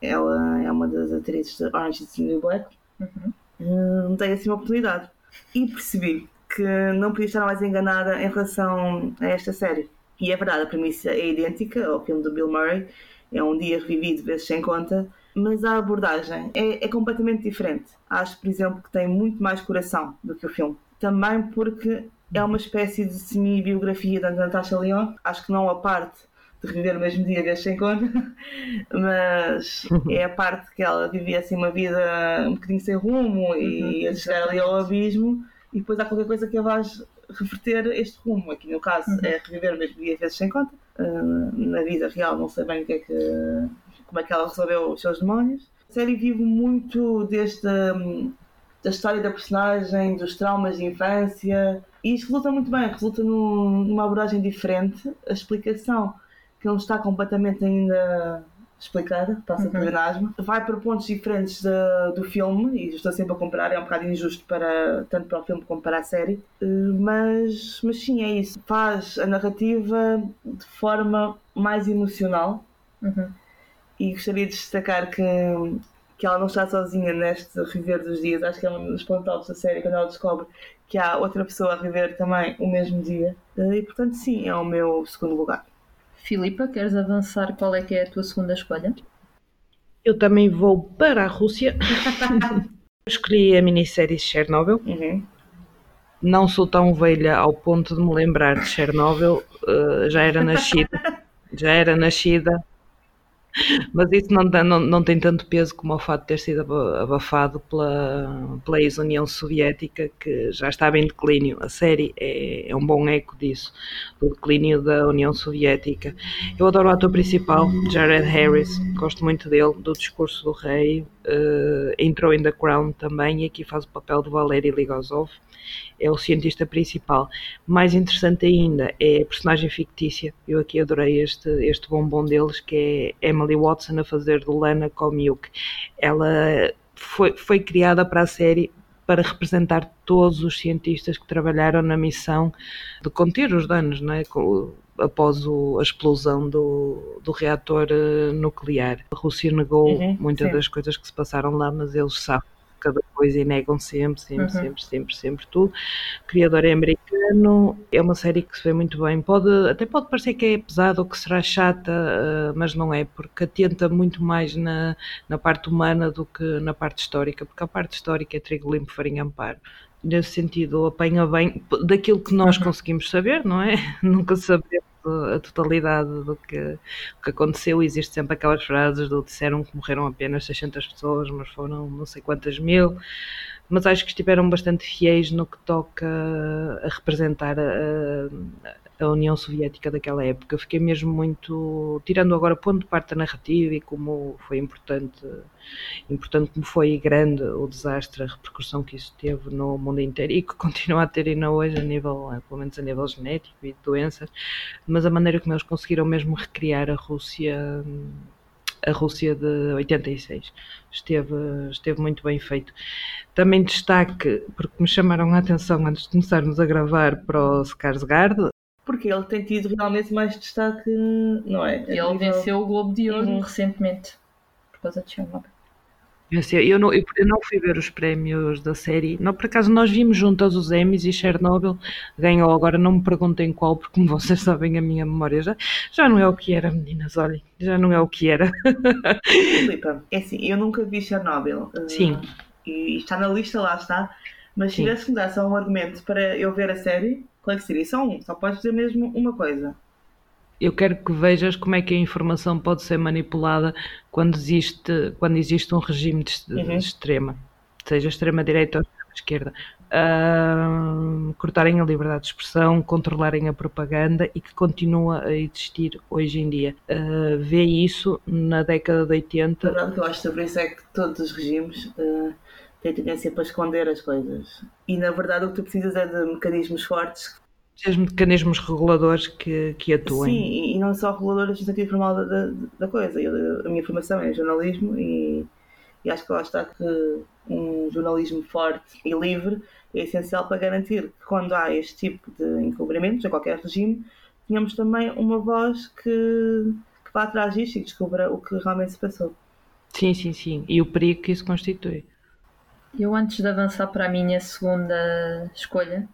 ela é uma das atrizes de Orange is the New Black, hum, dei assim uma oportunidade. E percebi que não podia estar mais enganada em relação a esta série. E é verdade, a premissa é idêntica ao filme do Bill Murray, é um dia revivido vezes sem conta, mas a abordagem é, é completamente diferente. Acho, por exemplo, que tem muito mais coração do que o filme. Também porque é uma espécie de semi-biografia da Natasha Lyonne. Acho que não a parte de reviver o mesmo dia vezes sem conta, mas é a parte que ela vivia assim uma vida um bocadinho sem rumo e a chegar ali ao abismo e depois há qualquer coisa que a vais reverter este rumo. Aqui no caso é reviver o mesmo dia vezes sem conta. Uh, na vida real não sei bem o que é que, como é que ela resolveu os seus demónios. A série vive muito hum, da história da personagem, dos traumas de infância e isto resulta muito bem, resulta num- numa abordagem diferente. A explicação que não está completamente ainda explicada, passa por asma, vai para pontos diferentes da- do filme, e estou sempre a comparar, é um bocado injusto para, tanto para o filme como para a série, Eh, mas, mas sim, é isso. Faz a narrativa de forma mais emocional Uhum. e gostaria de destacar que, que ela não está sozinha neste reviver dos dias. Acho que é um dos pontos altos da série quando ela descobre que há outra pessoa a reviver também o mesmo dia. Eh, E portanto, sim, é o meu segundo lugar. Filipa, queres avançar? Qual é que é a tua segunda escolha? Eu também vou para a Rússia. Escolhi a minissérie Chernobyl. Uhum. Não sou tão velha ao ponto de me lembrar de Chernobyl. eh, já era nascida. Já era nascida. Mas isso não, não, não tem tanto peso como o fato de ter sido aba- abafado pela, pela ex-União Soviética, que já estava em declínio. A série é, é um bom eco disso, do declínio da União Soviética. Eu adoro o ator principal, Jared Harris, gosto muito dele, do discurso do rei. eh, entrou em The Crown também e aqui faz o papel de Valery Ligozov. É o cientista principal. Mais interessante ainda é a personagem fictícia. Eu aqui adorei este, este bombom deles, que é Emily Watson a fazer de Lana Komiuk. Ela foi, foi criada para a série para representar todos os cientistas que trabalharam na missão de conter os danos, não é? Após o- a explosão do, do reator eh, nuclear. A Rússia negou Uhum, muitas sim. das coisas que se passaram lá, mas eles sabem cada coisa e negam sempre, sempre, Uhum. sempre, sempre, sempre tudo. O criador é americano, é uma série que se vê muito bem. Pode, até pode parecer que é pesada ou que será chata, eh, mas não é, porque atenta muito mais na, na parte humana do que na parte histórica, porque a parte histórica é trigo limpo, farinha amparo. Nesse sentido, apanha bem daquilo que nós conseguimos saber, não é? Nunca sabemos a totalidade do que, o que aconteceu. Existe sempre aquelas frases do disseram que morreram apenas 600 pessoas, mas foram não sei quantas mil. Mas acho que estiveram bastante fiéis no que toca a representar a, a União Soviética daquela época. Fiquei mesmo muito, tirando agora ponto de parte da narrativa e como foi importante, importante como foi grande o desastre, a repercussão que isso teve no mundo inteiro e que continua a ter ainda hoje a nível, pelo menos a nível genético e de doenças, mas a maneira como eles conseguiram mesmo recriar a Rússia a Rússia de 86. Esteve, esteve muito bem feito. Também destaque, porque me chamaram a atenção antes de começarmos a gravar para o Skarsgård. Porque ele tem tido realmente mais destaque, não é? Ele nível- venceu o Globo de Ouro Uhum. recentemente por causa de Chernobyl. Eu, não, eu, eu não fui ver os prémios da série. Não, por acaso nós vimos juntas os Emmys e Chernobyl ganhou. Agora não me perguntem qual, porque como vocês sabem, a minha memória já, já não é o que era, meninas. Olhem, já não é o que era. Filipa, é assim, eu nunca vi Chernobyl. eh, Sim. E está na lista, lá está. Mas se tivesse que me dar só um argumento para eu ver a série, qual é que seria? Só um, só podes dizer mesmo uma coisa. Eu quero que vejas como é que a informação pode ser manipulada quando existe, quando existe um regime de, de Uhum. extrema, seja extrema-direita ou extrema-esquerda. Ahm, cortarem a liberdade de expressão, controlarem a propaganda e que continua a existir hoje em dia. Ah, vê isso na década de A 80. verdade que eu acho sobre isso é que todos os regimes eh, têm tendência para esconder as coisas. E na verdade o que tu precisas é de mecanismos fortes. Os mecanismos reguladores que, que atuem. Sim, e, não só reguladores no sentido formal da, da, da coisa. Eu- a minha formação é jornalismo e, e acho que lá está que um jornalismo forte e livre é essencial para garantir que quando há este tipo de encobrimentos, a qualquer regime, tenhamos também uma voz que, que vá atrás disto e descubra o que realmente se passou. sim, sim, sim. E o perigo que isso constitui. Eu, antes de avançar para a minha segunda escolha,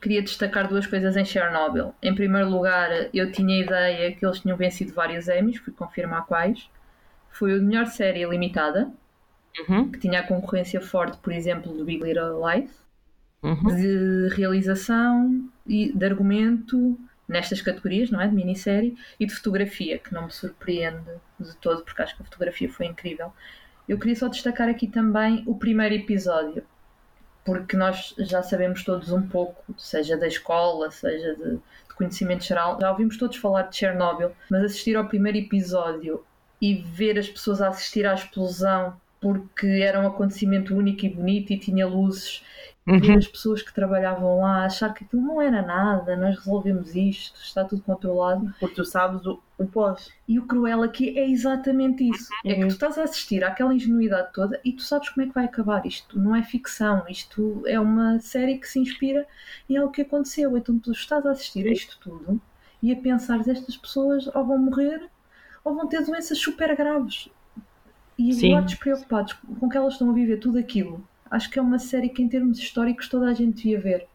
queria destacar duas coisas em Chernobyl. Em primeiro lugar, eu tinha ideia que eles tinham vencido vários Emmys, fui confirmar quais. Foi o de melhor série limitada, Uhum, que tinha a concorrência forte, por exemplo, do Big Little Lies, uhum. de realização e de argumento nestas categorias, não é? De minissérie e de fotografia, que não me surpreende de todo, porque acho que a fotografia foi incrível. Eu queria só destacar aqui também o primeiro episódio, porque nós já sabemos todos um pouco, seja da escola, seja de, de conhecimento geral, já ouvimos todos falar de Chernobyl, mas assistir ao primeiro episódio e ver as pessoas a assistir à explosão porque era um acontecimento único e bonito e tinha luzes Uhum. as pessoas que trabalhavam lá achar que aquilo não era nada, nós resolvemos isto, está tudo controlado. Porque tu sabes o, o pós. E o cruel aqui é exatamente isso: é que tu estás a assistir àquela ingenuidade toda e tu sabes como é que vai acabar. Isto não é ficção, isto é uma série que se inspira em algo que aconteceu. Então tu estás a assistir a isto tudo e a pensar: estas pessoas ou vão morrer ou vão ter doenças super graves. E agora despreocupados com que elas estão a viver tudo aquilo. Acho que é uma série que, em termos históricos, toda a gente devia ver.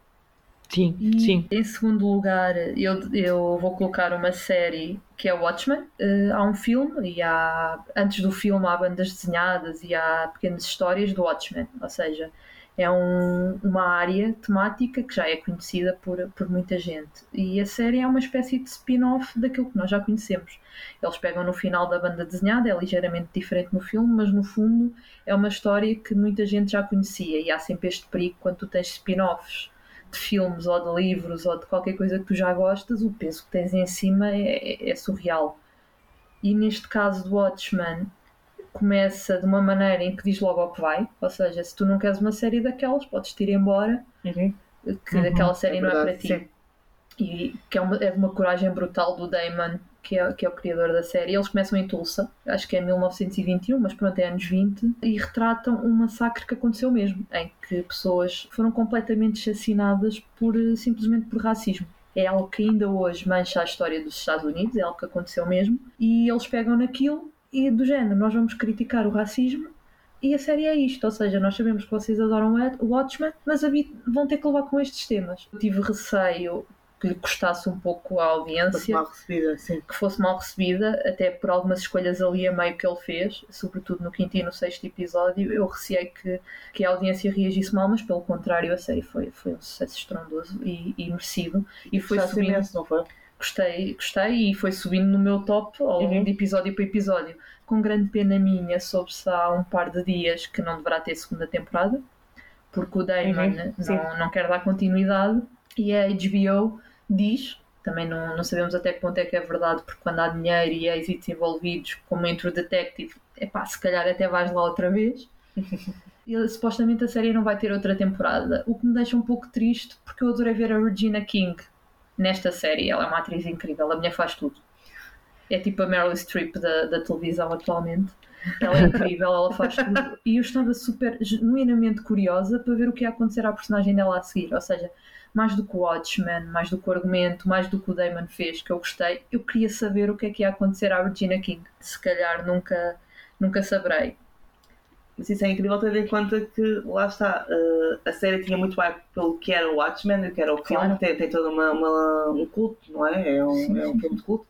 Sim, E, sim. Em segundo lugar, eu, eu vou colocar uma série que é Watchmen. Eh, há um filme e há, antes do filme há bandas desenhadas e há pequenas histórias do Watchmen. Ou seja, é um- uma área temática que já é conhecida por, por muita gente. E a série é uma espécie de spin-off daquilo que nós já conhecemos. Eles pegam no final da banda desenhada, é ligeiramente diferente no filme, mas no fundo é uma história que muita gente já conhecia. E há sempre este perigo quando tu tens spin-offs de filmes ou de livros ou de qualquer coisa que tu já gostas, o peso que tens em cima é, é- é surreal. E neste caso do Watchmen, começa de uma maneira em que diz logo ao que vai, ou seja, se tu não queres uma série daquelas, podes te ir embora, que Uhum, aquela série é não é para ti. sim. E que é, uma, é de uma coragem brutal do Damon, que é, que é o criador da série. Eles começam em Tulsa, acho que é 1921, mas pronto, é anos 20, e retratam um massacre que aconteceu mesmo, em que pessoas foram completamente assassinadas por, eh, simplesmente por racismo. É algo que ainda hoje mancha a história dos Estados Unidos, é algo que aconteceu mesmo, e eles pegam naquilo e do género, nós vamos criticar o racismo e a série é isto, ou seja, nós sabemos que vocês adoram o Watchmen, mas a vão ter que levar com estes temas. Eu tive receio que lhe custasse um pouco à Fosse audiência, mal recebida, sim. que fosse mal recebida, até por algumas escolhas ali a meio que ele fez, sobretudo no quinto e no sexto episódio. Eu receei que, que a audiência reagisse mal, mas pelo contrário, a série foi, foi um sucesso estrondoso e, e merecido. E foi subindo imenso, não foi? Gostei, gostei e foi subindo no meu top ao longo Uhum. de episódio para episódio. Com grande pena minha, soube-se há um par de dias que não deverá ter segunda temporada, porque o Damon Uhum, não, não quer dar continuidade e a HBO diz Também não, não sabemos até que ponto é que é verdade, porque quando há dinheiro e êxitos envolvidos, como entre o Detective, é pá, se calhar até vais lá outra vez. E, supostamente a série não vai ter outra temporada, o que me deixa um pouco triste, porque eu adorei ver a Regina King nesta série. Ela é uma atriz incrível, a mulher faz tudo. É tipo a Meryl Streep da, da televisão atualmente. Ela é incrível, ela faz tudo. E eu estava super genuinamente curiosa para ver o que ia acontecer à personagem dela a seguir. Ou seja, mais do que o Watchmen, mais do que o argumento, mais do que o Damon fez, que eu gostei, eu queria saber o que é que ia acontecer à Regina King. Se calhar nunca, nunca saberei. Mas isso é incrível tendo em conta que, lá está, uh, a série tinha muito hype pelo que era o Watchmen, o que era o filme, Claro. tem, tem todo uma, uma- um culto, não é? É um, Sim, é um filme de culto.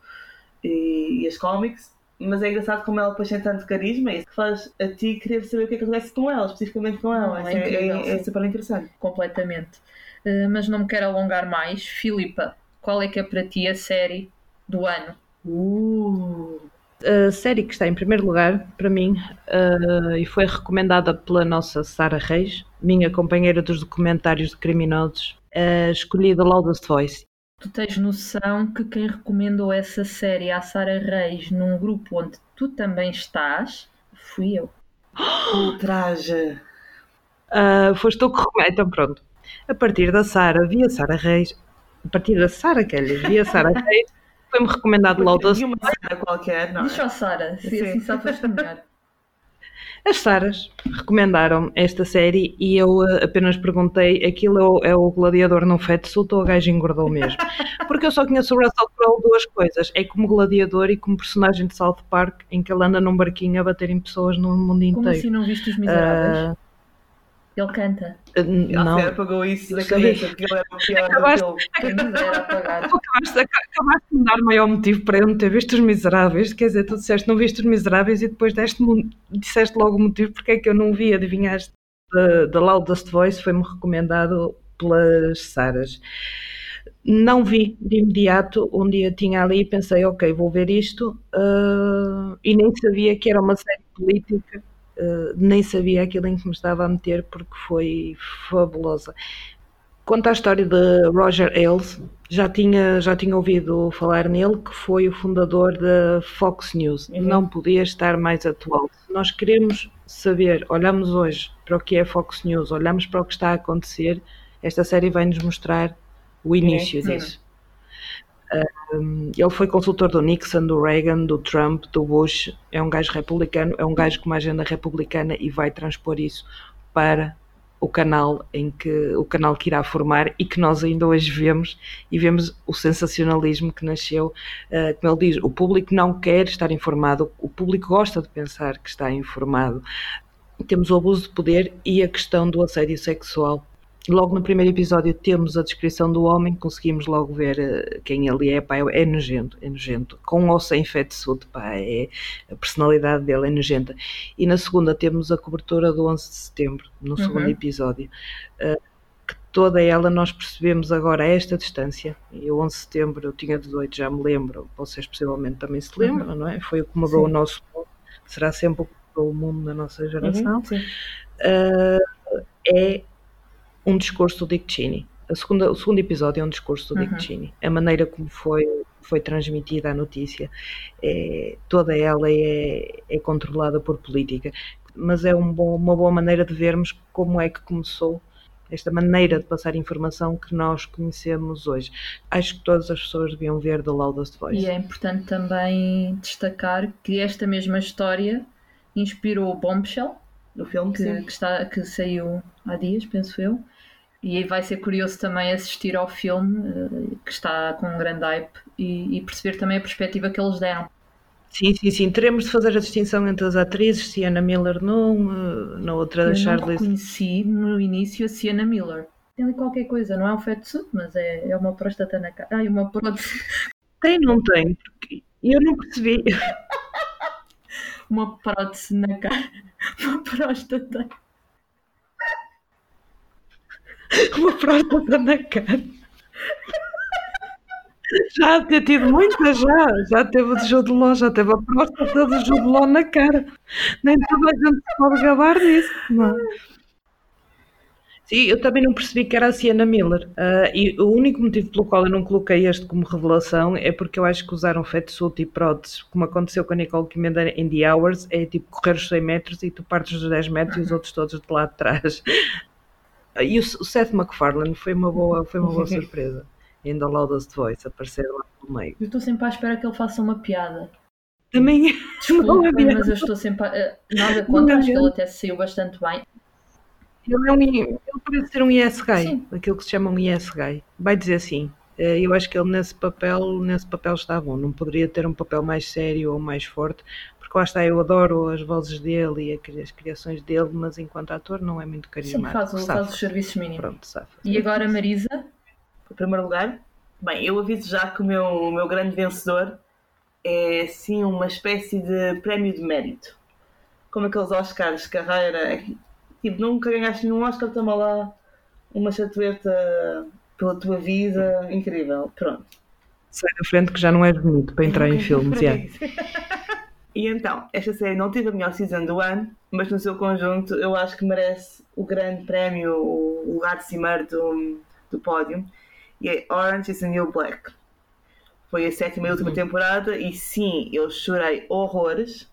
E, e as cómics, mas é engraçado como ela depois tem tanto carisma e que faz a ti querer saber o que é que acontece com ela, especificamente com ela. Não, é Isso é, é- é super interessante. completamente. Uh, mas não me quero alongar mais. Filipa, qual é que é para ti a série do ano? Uh, A série que está em primeiro lugar, para mim, eh, e foi recomendada pela nossa Sara Reis, minha companheira dos documentários de criminosos, uh, escolhi The Loudest Voice. Tu tens noção que quem recomendou essa série à Sara Reis num grupo onde tu também estás fui eu. ultraje. Uh, foste tu que recomendou. Então, pronto. A partir da Sara, via Sara Reis, a partir da Sara Kelly, via Sara Reis, foi-me recomendado Loudest E uma cena qualquer, não só é? Sara, se Sim. assim safas melhor. As Saras recomendaram esta série e eu eh, apenas perguntei: aquilo é o, é o gladiador num fat suit ou o gajo engordou mesmo? Porque eu só conheço o Russell Crowe duas coisas: é como gladiador e como personagem de South Park em que ele anda num barquinho a bater em pessoas no mundo Como inteiro. assim não viste os miseráveis? Ah, Ele canta. eh, não, Ela apagou isso da cabeça porque ele era o pior do Acabaste- apagar. Tu acabaste, aca- acabaste de me dar maior motivo para eu não ter visto os miseráveis. Quer dizer, tu disseste não viste os miseráveis e depois deste disseste logo o motivo porque é que eu não vi, adivinhaste. The, The Loudest Voice foi-me recomendado pelas Saras. Não vi de imediato, um dia tinha ali e pensei, ok, vou ver isto, ah, e nem sabia que era uma série política, ah, nem sabia aquilo em que me estava a meter porque foi fabulosa. Conta a história de Roger Ailes, já tinha, já tinha ouvido falar nele, que foi o fundador da Fox News. Uhum. Não podia estar mais atual. Se nós queremos saber, olhamos hoje para o que é Fox News, olhamos para o que está a acontecer, esta série vai nos mostrar o início sim. disso. Ele foi consultor do Nixon, do Reagan, do Trump, do Bush. É um gajo republicano, é um gajo com uma agenda republicana e vai transpor isso para o canal em que o canal que irá formar e que nós ainda hoje vemos e vemos o sensacionalismo que nasceu, uh, como ele diz, o público não quer estar informado, o público gosta de pensar que está informado. Temos o abuso de poder e a questão do assédio sexual. Logo no primeiro episódio temos a descrição do homem, conseguimos logo ver uh, quem ele é, pá, é nojento, é nojento, com ou sem fatsuit, pá, é, a personalidade dele é nojenta. E na segunda temos a cobertura do 11 de setembro, no segundo episódio, uh, que toda ela nós percebemos agora a esta distância, e o 11 de setembro eu tinha 18, já me lembro, vocês possivelmente também se lembram, não é? Foi o que mudou o nosso mundo, será sempre o que mudou o mundo da nossa geração. Uhum, sim. Uh, é um discurso do Dick Cheney. A segunda, o segundo episódio é um discurso do Uhum. Dick Cheney. A maneira como foi, foi transmitida a notícia, é, toda ela é, é controlada por política, mas é um bom- uma boa maneira de vermos como é que começou esta maneira de passar informação que nós conhecemos hoje. Acho que todas as pessoas deviam ver The Loudest Voice. E é importante também destacar que esta mesma história inspirou o Bombshell, Do filme, que, que está, que saiu há dias, penso eu. E aí vai ser curioso também assistir ao filme, eh, que está com um grande hype, e, e perceber também a perspectiva que eles deram. Sim, sim, sim. Teremos de fazer a distinção entre as atrizes, Sienna Miller num, eh, na outra da Eu Charlize reconheci no início a Sienna Miller. Tem ali qualquer coisa, não é um fatsuit, mas é, é uma próstata na cara. Ai, uma prótese, Tem, não tem? Eu não percebi. uma prótese na cara. Uma próstata. Uma próstata na cara. Já ter tido muita, já. Já teve de Judeló, já teve a próstata de Judeló na cara. Nem toda a gente se pode gabar disso. Não. É? Sim, eu também não percebi que era a Sienna Miller. Ah, e o único motivo pelo qual eu não coloquei este como revelação é porque eu acho que usaram fatsuit e prótese, como aconteceu com a Nicole Kidman em The Hours, é tipo correr os 100 metros e tu partes dos 10 metros e os outros todos de lá de trás. E o, o Seth MacFarlane foi uma boa, foi uma boa surpresa. Ainda o Loudest Voice aparecer lá no meio. Eu estou sempre à espera que ele faça uma piada. Também não Desculpa, mas eu estou sempre. A... eh, Nada contra, acho que ele até saiu bastante bem. Ele, é um, ele parece ser um yes guy, Sim. aquilo que se chama um yes guy. Vai dizer assim. eh, Eu acho que ele nesse papel, nesse papel está bom. Não poderia ter um papel mais sério ou mais forte, porque lá está, eu adoro as vozes dele e as criações dele, mas enquanto ator não é muito Sim, carismático. faz, o- faz Safa. os serviços mínimos. Pronto, safa. E agora, Marisa? Em primeiro lugar, bem, eu aviso já que o meu, o meu grande vencedor é sim uma espécie de prémio de mérito. Como aqueles Oscars de carreira. É Tipo, nunca ganhaste nenhum Oscar, toma lá uma estatueta pela tua vida. Incrível. Pronto. Sai da frente que já não és bonito para entrar em filmes. Yeah. isso. E então, esta série não teve a melhor season do ano, mas no seu conjunto eu acho que merece o grande prémio, o lugar de cimeiro do, do pódio. E é Orange is the New Black. Foi a sétima e última temporada e sim, eu chorei horrores.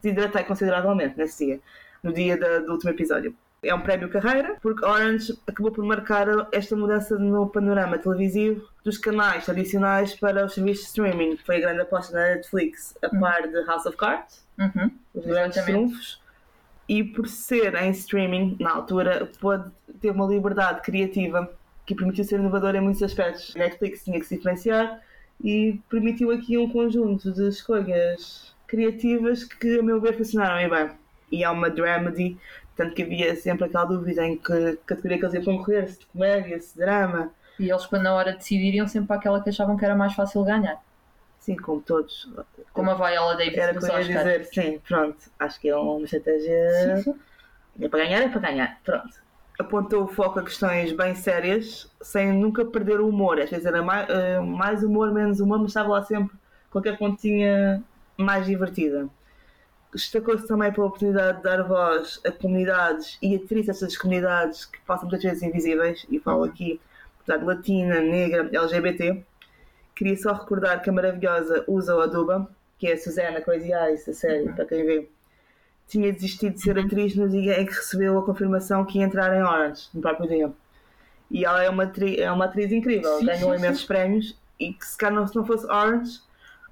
Desidratei consideravelmente nesse dia, no dia da- do último episódio. É um prémio carreira, porque Orange acabou por marcar esta mudança no panorama televisivo dos canais tradicionais para os serviços de streaming. Foi a grande aposta da Netflix, a par de House of Cards, Uhum. os grandes trunfos. E por ser em streaming, na altura, pôde ter uma liberdade criativa que permitiu ser inovador em muitos aspectos. A Netflix tinha que se diferenciar e permitiu aqui um conjunto de escolhas criativas que, a meu ver, funcionaram bem. E é uma dramedy, tanto que havia sempre aquela dúvida em que categoria que eles iam concorrer, se de comédia, se de drama. E eles, quando na hora de decidir, iam sempre para aquela que achavam que era mais fácil ganhar. Sim, como todos. Como a Viola Davis Era que eu ia dizer, sim, pronto. Acho que é uma estratégia Sim, sim. É para ganhar, é para ganhar. Pronto. Apontou o foco a questões bem sérias, sem nunca perder o humor. Às vezes era mais, eh, mais humor, menos humor, mas estava lá sempre qualquer pontinha mais divertida. Destacou-se também pela oportunidade de dar voz a comunidades e atrizes dessas comunidades que passam muitas vezes invisíveis, e falo aqui, portanto, latina, negra, LGBT. Queria só recordar que a maravilhosa Usa Aduba, que é a Susana Crazy Eyes, a série, para quem vê, tinha desistido de ser atriz no dia em que recebeu a confirmação que ia entrar em Orange, no próprio dia. E ela é uma, atri- é uma atriz incrível, Sim, ganhou sim, imensos prémios e que se calhar não, se não fosse Orange,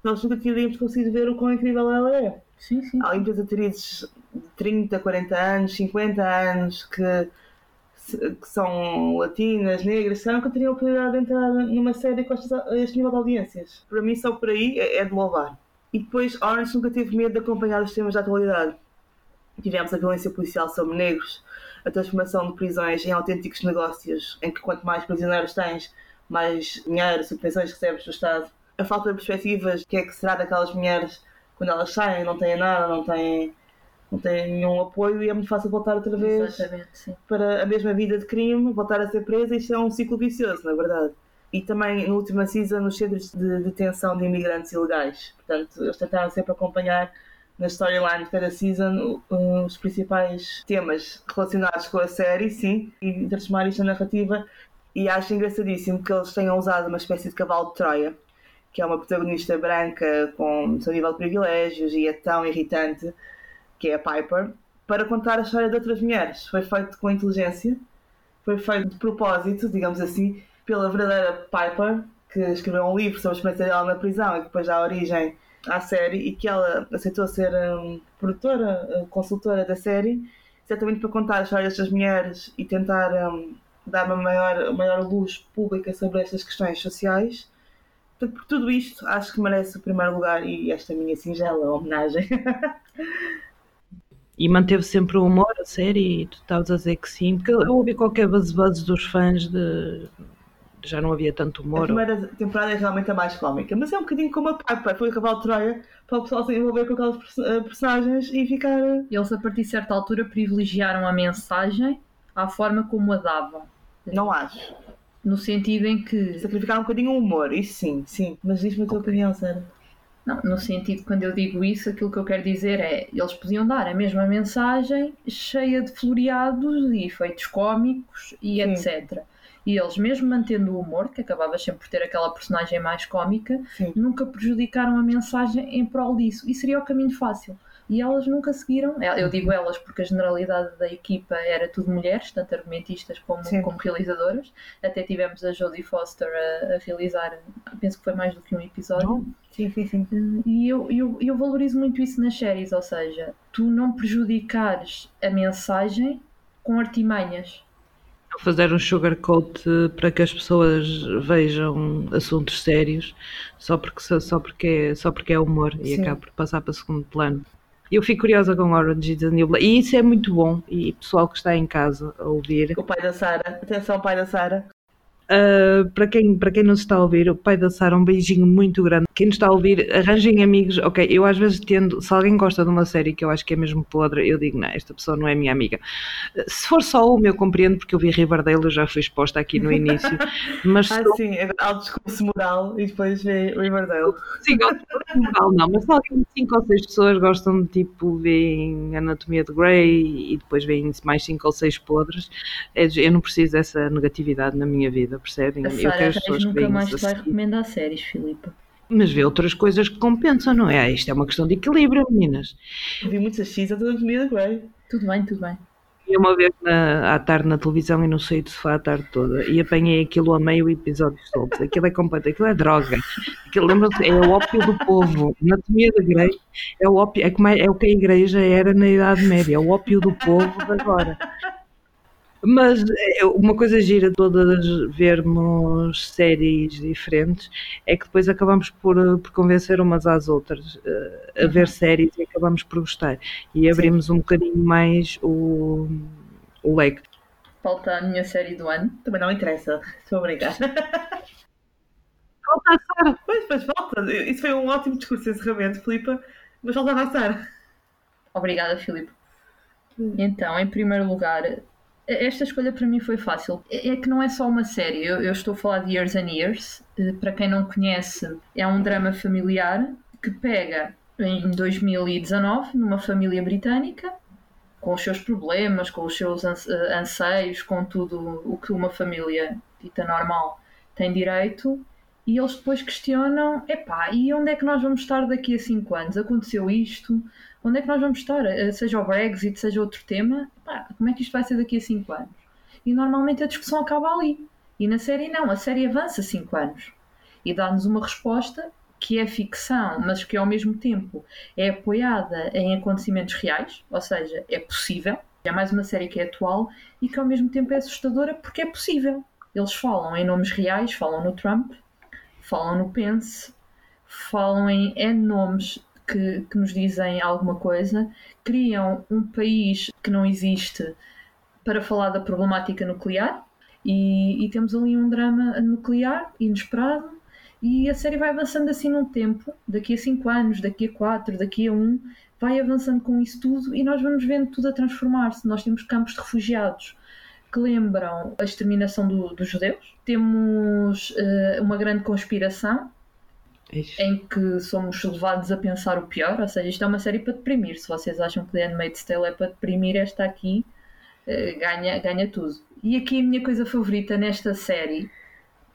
nós nunca teríamos conseguido ver o quão incrível ela é. Sim, sim. Há atrizes de 30, 40 anos, 50 anos que, que são latinas, negras, que nunca teriam a oportunidade de entrar numa série com estas- este nível de audiências. Para mim, só por aí é, é de louvar. E depois, Orange nunca teve medo de acompanhar os temas da atualidade. Tivemos a violência policial sobre negros, a transformação de prisões em autênticos negócios, em que quanto mais prisioneiros tens, mais dinheiro, subvenções recebes do Estado. A falta de perspectivas, que é que será daquelas mulheres quando elas saem, não têm nada, não têm, não têm nenhum apoio e é muito fácil voltar outra vez para a mesma vida de crime, voltar a ser presa, isto é um ciclo vicioso, na verdade. E também, no última season, nos centros de detenção de imigrantes ilegais. Portanto, eles tentaram sempre acompanhar na storyline de cada season o- os principais temas relacionados com a série, sim, e transformar isto na narrativa. E acho engraçadíssimo que eles tenham usado uma espécie de cavalo de Troia, que é uma protagonista branca com seu nível de privilégios e é tão irritante, que é a Piper, para contar a história de outras mulheres. Foi feito com inteligência, foi feito de propósito, digamos assim, pela verdadeira Piper, que escreveu um livro sobre a experiência dela na prisão e depois dá origem à série e que ela aceitou ser hum, produtora, hum, consultora da série, exatamente para contar a história destas mulheres e tentar hum, dar uma maior, maior luz pública sobre estas questões sociais. Portanto, por tudo isto, acho que merece o primeiro lugar e esta minha singela homenagem. E manteve sempre o humor, a série, e tu estavas a dizer que sim, porque eu ouvi qualquer buzz dos fãs de. Já não havia tanto A humor. primeira temporada é realmente a mais cómica, mas é um bocadinho como a Piper, foi o cavalo de Troia para o pessoal se envolver com aqueles perso- eh, personagens e ficar. eh, Eles, a partir de certa altura, privilegiaram a mensagem à forma como a davam. Não acho. No sentido em que. Sacrificar um bocadinho o humor, isso sim, sim. Mas diz-me a tua opinião, sério. Não, no sentido, quando eu digo isso, aquilo que eu quero dizer é eles podiam dar a mesma mensagem cheia de floreados e efeitos cómicos e Sim. etc. E eles, mesmo mantendo o humor, que acabava sempre por ter aquela personagem mais cómica, Sim. nunca prejudicaram a mensagem em prol disso. E seria o caminho fácil. E elas nunca seguiram. É, Eu digo elas porque a generalidade da equipa era tudo mulheres, tanto argumentistas como, Sim. como realizadoras. Até tivemos a Jodie Foster a, a realizar, penso que foi mais do que um episódio. Sim, sim, sim. E eu, eu, eu valorizo muito isso nas séries, ou seja, tu não prejudicares a mensagem com artimanhas. Fazer um sugarcoat eh, para que as pessoas vejam assuntos sérios só porque, só porque, é, só porque é humor e Sim. acaba por passar para segundo plano. Eu fico curiosa com Orange is the New Black e isso é muito bom. E pessoal que está em casa a ouvir, O pai da Sara. Atenção, pai da Sara. Uh, para, quem, para quem nos está a ouvir, o pai da Sara, um beijinho muito grande. Quem nos está a ouvir, arranjem amigos. Ok, eu às vezes tendo, se alguém gosta de uma série que eu acho que é mesmo podre, eu digo, não, esta pessoa não é minha amiga. Se for só uma, eu compreendo, porque eu vi Riverdale, eu já fui exposta aqui no início. Mas Ah, sim, é alto discurso moral e depois vê Riverdale. Sim, moral, não, mas se alguém, cinco ou seis pessoas gostam de tipo, veem Anatomia de Grey e depois veem mais cinco ou seis podres, é eu não preciso dessa negatividade na minha vida, percebem? A Eu Sara quero pessoas nunca mais te vai a seguir. recomendar séries, Filipe. Mas vê outras coisas que compensam, não é? Isto é uma questão de equilíbrio, meninas. Vi muitas X a toda a comida Grey. Tudo bem, tudo bem. E uma vez na- à tarde na televisão e não saí de sofá a tarde toda e apanhei aquilo a meio episódio solto. Aquilo é completo, aquilo é droga. Aquilo lembra-se, é o ópio do povo. Anatomia da Grey é o, ópio, é, como é, é o que a igreja era na Idade Média, é o ópio do povo de agora. Mas é, uma coisa gira todas vermos séries diferentes é que depois acabamos por, eh, por convencer umas às outras eh, a ver séries e acabamos por gostar. E abrimos um bocadinho mais o, o leque. Falta a minha série do ano. Também não interessa. Estou a brincar. Falta a Sara. Pois, pois falta. Isso foi um ótimo discurso de encerramento, Filipa. Mas faltava a Sara. Obrigada, Filipe. Então, em primeiro lugar, esta escolha para mim foi fácil. É é que não é só uma série. Eu, estou a falar de Years and Years. Eh, Para quem não conhece, é um drama familiar que pega em 2019 numa família britânica com os seus problemas, com os seus eh, anseios, com tudo o que uma família dita normal tem direito. E eles depois questionam: epá, e onde é que nós vamos estar daqui a 5 anos? Aconteceu isto? Onde é que nós vamos estar? Eh, Seja o Brexit, seja outro tema, epá, como é que isto vai ser daqui a 5 anos? E normalmente a discussão acaba ali. E na série não, a série avança 5 anos e dá-nos uma resposta que é ficção, mas que ao mesmo tempo é apoiada em acontecimentos reais, ou seja, é possível. É mais uma série que é atual e que ao mesmo tempo é assustadora porque é possível. Eles falam em nomes reais, falam no Trump, falam no Pence, falam em N nomes que, que nos dizem alguma coisa, criam um país que não existe para falar da problemática nuclear e, e temos ali um drama nuclear inesperado e a série vai avançando assim num tempo, daqui a 5 anos, daqui a 4, daqui a 1, um, vai avançando com isso tudo e nós vamos vendo tudo a transformar-se. Nós temos campos de refugiados que lembram a exterminação do- dos judeus, temos eh, uma grande conspiração Ixi. em que somos levados a pensar o pior, ou seja, isto é uma série para deprimir. Se vocês acham que The Handmaid's Tale é para deprimir, esta aqui eh, ganha, ganha tudo. E aqui a minha coisa favorita nesta série,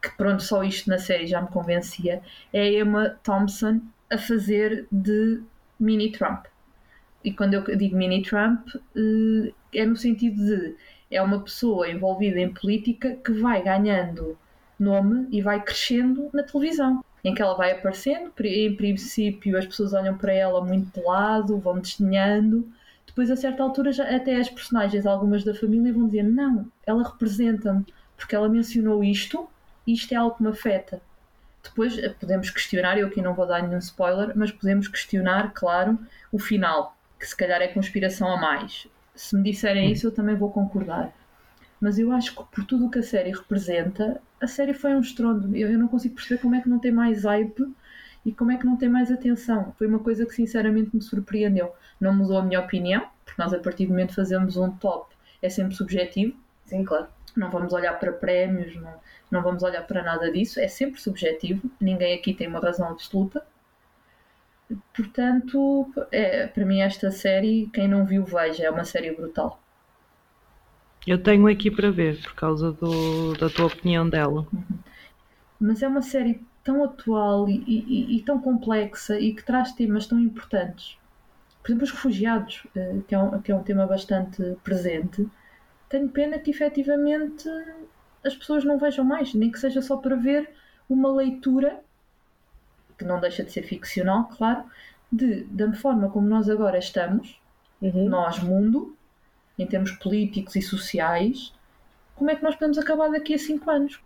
que pronto, só isto na série já me convencia, é a Emma Thompson a fazer de mini Trump. E quando eu digo mini Trump, eh, é no sentido de é uma pessoa envolvida em política que vai ganhando nome e vai crescendo na televisão. Em que ela vai aparecendo, em princípio as pessoas olham para ela muito de lado, vão desdenhando. Depois, a certa altura, já, até as personagens, algumas da família, vão dizer: Não, ela representa-me, porque ela mencionou isto e isto é algo que me afeta. Depois eh, podemos questionar, eu aqui não vou dar nenhum spoiler, mas podemos questionar, claro, o final, que se calhar é conspiração a mais. Se me disserem isso, eu também vou concordar. Mas eu acho que por tudo o que a série representa, a série foi um estrondo. Eu, eu não consigo perceber como é que não tem mais hype e como é que não tem mais atenção. Foi uma coisa que sinceramente me surpreendeu. Não mudou a minha opinião, porque nós a partir do momento que fazemos um top é sempre subjetivo. Sim, claro. Não vamos olhar para prémios, não, não vamos olhar para nada disso, é sempre subjetivo. Ninguém aqui tem uma razão absoluta. Portanto, é, para mim esta série, quem não viu, veja, é uma série brutal. Eu tenho aqui para ver, por causa do, da tua opinião dela. Mas é uma série tão atual e, e- e tão complexa e que traz temas tão importantes. Por exemplo, os refugiados, eh, que é um, que é um tema bastante presente. Tenho pena que efetivamente as pessoas não vejam mais, nem que seja só para ver uma leitura, que não deixa de ser ficcional, claro, de, da forma como nós agora estamos, Uhum. nós, mundo, em termos políticos e sociais, como é que nós podemos acabar daqui a cinco anos?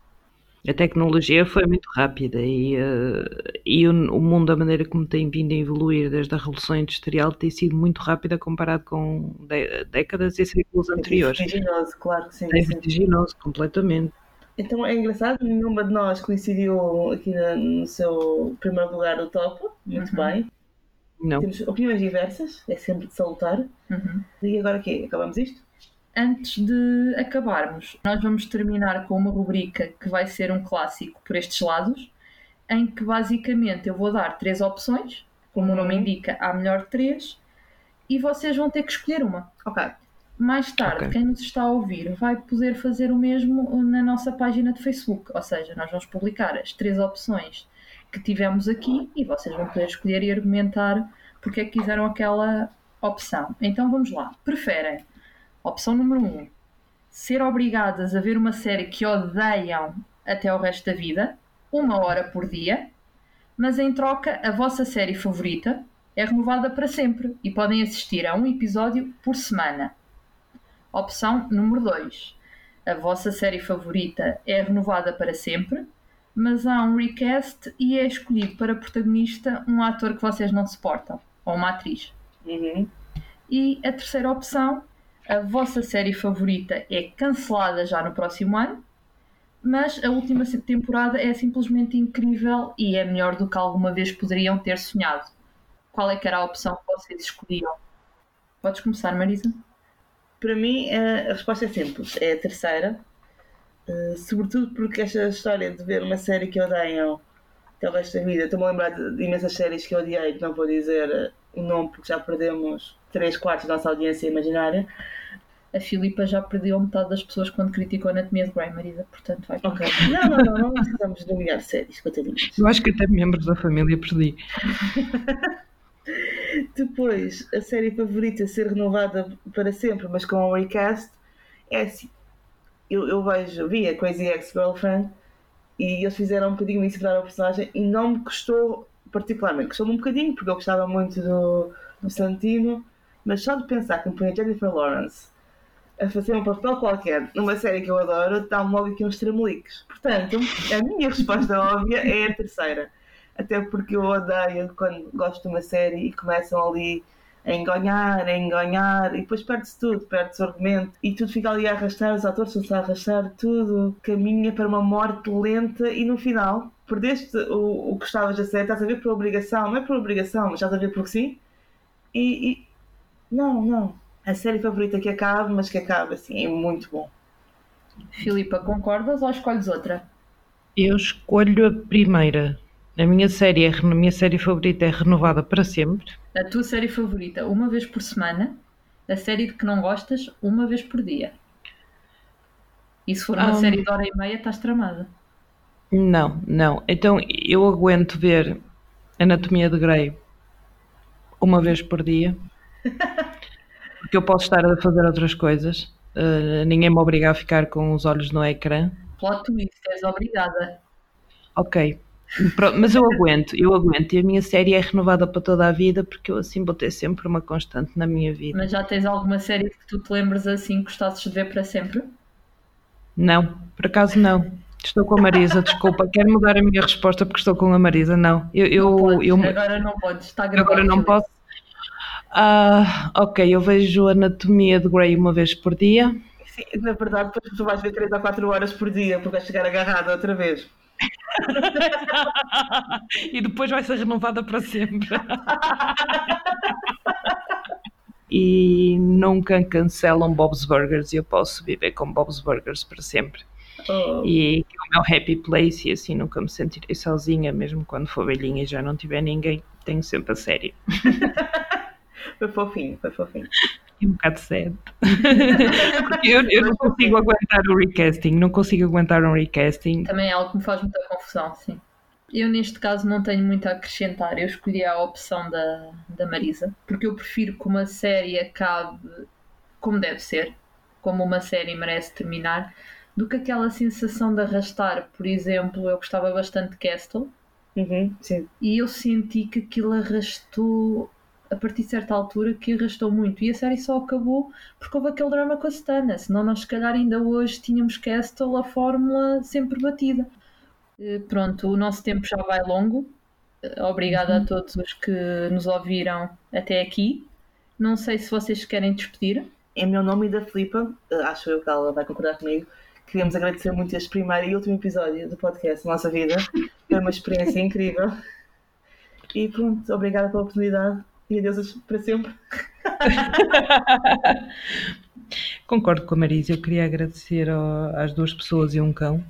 A tecnologia foi muito rápida e, eh, e o, o mundo, da maneira como tem vindo a evoluir desde a Revolução Industrial, tem sido muito rápida comparado com dé- décadas e séculos anteriores. Vertiginoso, claro que sim. É vertiginoso, completamente. Então é engraçado, nenhuma de nós coincidiu aqui na- no seu primeiro lugar do top. Muito Uhum. bem. Não. Temos opiniões diversas, é sempre de salutar. Uhum. E agora o quê? Acabamos isto? Antes de acabarmos, nós vamos terminar com uma rubrica que vai ser um clássico por estes lados, em que basicamente eu vou dar três opções, como o nome Uhum. indica, há melhor três, e vocês vão ter que escolher uma. Ok. Mais tarde, Ok. quem nos está a ouvir vai poder fazer o mesmo na nossa página de Facebook, ou seja, nós vamos publicar as três opções que tivemos aqui e vocês vão poder escolher e argumentar porque é que quiseram aquela opção. Então vamos lá. Preferem opção número 1, um, ser obrigadas a ver uma série que odeiam até o resto da vida, uma hora por dia, mas em troca a vossa série favorita é renovada para sempre e podem assistir a um episódio por semana. Opção número 2. A vossa série favorita é renovada para sempre, mas há um recast e é escolhido para protagonista um ator que vocês não suportam, ou uma atriz. Uhum. E a terceira opção, a vossa série favorita é cancelada já no próximo ano, mas a última temporada é simplesmente incrível e é melhor do que alguma vez poderiam ter sonhado. Qual é que era a opção que vocês escolhiam? Podes começar, Marisa? Para mim, a resposta é simples. É a terceira. Uh, sobretudo porque esta história de ver uma série que odeiam até o resto da vida. Estou-me a lembrar de, de imensas séries que eu odiei, que não vou dizer uh, o nome porque já perdemos 3 quartos da nossa audiência imaginária. A Filipa já perdeu metade das pessoas quando criticou a Anatomia de Grey, Marisa, portanto vai Ok. Não, não, não, não precisamos nomear séries, coitadinhas. Eu acho que até membros da família perdi. Depois, a série favorita ser renovada para sempre, mas com um recast, é assim. Eu, eu vejo, vi a Crazy Ex-Girlfriend e eles fizeram um bocadinho isso para o personagem e não me custou particularmente. Custou-me um bocadinho, porque eu gostava muito do, do Santino, mas só de pensar que me põe a Jennifer Lawrence a fazer um papel qualquer numa série que eu adoro, dá-me logo aqui uns tremeliques. Portanto, a minha resposta óbvia é a terceira. Até porque eu odeio quando gosto de uma série e começam ali a enganhar, a enganhar, e depois perde-se tudo, perde-se o argumento, e tudo fica ali a arrastar, os atores estão-se a arrastar, tudo caminha para uma morte lenta, e no final, perdeste o, o que estavas a ser, estás a ver por obrigação, não é por obrigação, mas estás a ver porque sim, e, e- não, não, a série favorita que acabe, mas que acabe assim, é muito bom. Filipa, concordas ou escolhes outra? Eu escolho a primeira. A minha série, é, a minha série favorita é renovada para sempre. A tua série favorita, uma vez por semana. A série de que não gostas, uma vez por dia. E se for uma Ah. série de hora e meia, estás tramada. Não, não. Então eu aguento ver Anatomia de Grey uma vez por dia. Porque eu posso estar a fazer outras coisas. Uh, ninguém me obriga a ficar com os olhos no ecrã. Plot twist, és obrigada. Ok. Mas eu aguento, eu aguento. E a minha série é renovada para toda a vida porque eu assim vou ter sempre uma constante na minha vida. Mas já tens alguma série que tu te lembres assim que gostasses de ver para sempre? Não, por acaso não. Estou com a Marisa, desculpa. Quero mudar a minha resposta porque estou com a Marisa. Não, eu, eu, Não podes, eu, Agora não podes, está gravado. agora não posso. Ah, ok, eu vejo Anatomia de Grey uma vez por dia. Sim, na verdade, depois tu vais ver 3 ou 4 horas por dia, porque vais chegar agarrada outra vez. e depois vai ser renovada para sempre. e nunca cancelam Bob's Burgers e eu posso viver com Bob's Burgers para sempre. Oh. E que é o meu happy place e assim nunca me sentirei sozinha, mesmo quando for velhinha e já não tiver ninguém. tenho sempre a série. Foi fofinho, foi fofinho. E um bocado sad. Porque eu, eu não consigo aguentar o recasting, não consigo aguentar um recasting. Também é algo que me faz muita confusão, sim. Eu, neste caso, não tenho muito a acrescentar. Eu escolhi a opção da, da Marisa, porque eu prefiro que uma série acabe como deve ser, como uma série merece terminar, do que aquela sensação de arrastar. Por exemplo, eu gostava bastante de Castle Uhum, sim. e eu senti que aquilo arrastou a partir de certa altura que arrastou muito. E a série só acabou porque houve aquele drama com a Stana senão nós se calhar ainda hoje tínhamos Castle a fórmula sempre batida. Eh, pronto, o nosso tempo já vai longo. Eh, obrigada a todos os que nos ouviram até aqui. Não sei se vocês querem despedir. Em meu nome e da Filipa, eh, acho eu que ela vai concordar comigo, queríamos agradecer muito este primeiro e último episódio do podcast Nossa Vida. Foi uma experiência incrível. E pronto, obrigada pela oportunidade e adeus para sempre. Concordo com a Marisa, eu queria agradecer ao- às duas pessoas e um cão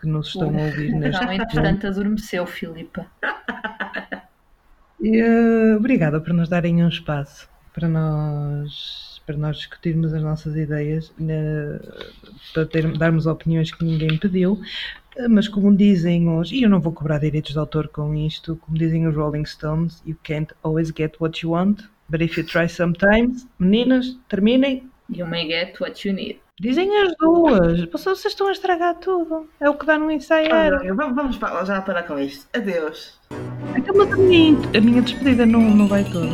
que nos estão a ouvir neste não, entretanto adormeceu Filipa E, eh, obrigada por nos darem um espaço para nós, para nós discutirmos as nossas ideias, né, para ter- darmos opiniões que ninguém pediu. Eh, Mas como dizem os, e eu não vou cobrar direitos de autor com isto, como dizem os Rolling Stones, you can't always get what you want, but if you try sometimes, meninas, terminem. you may get what you need Dizem as duas, vocês estão a estragar tudo. É o que dá no ensaiar. Olha, vamos vamos pa- já parar com isto. Adeus. Então, mas a minha, a minha despedida não, não vai toda.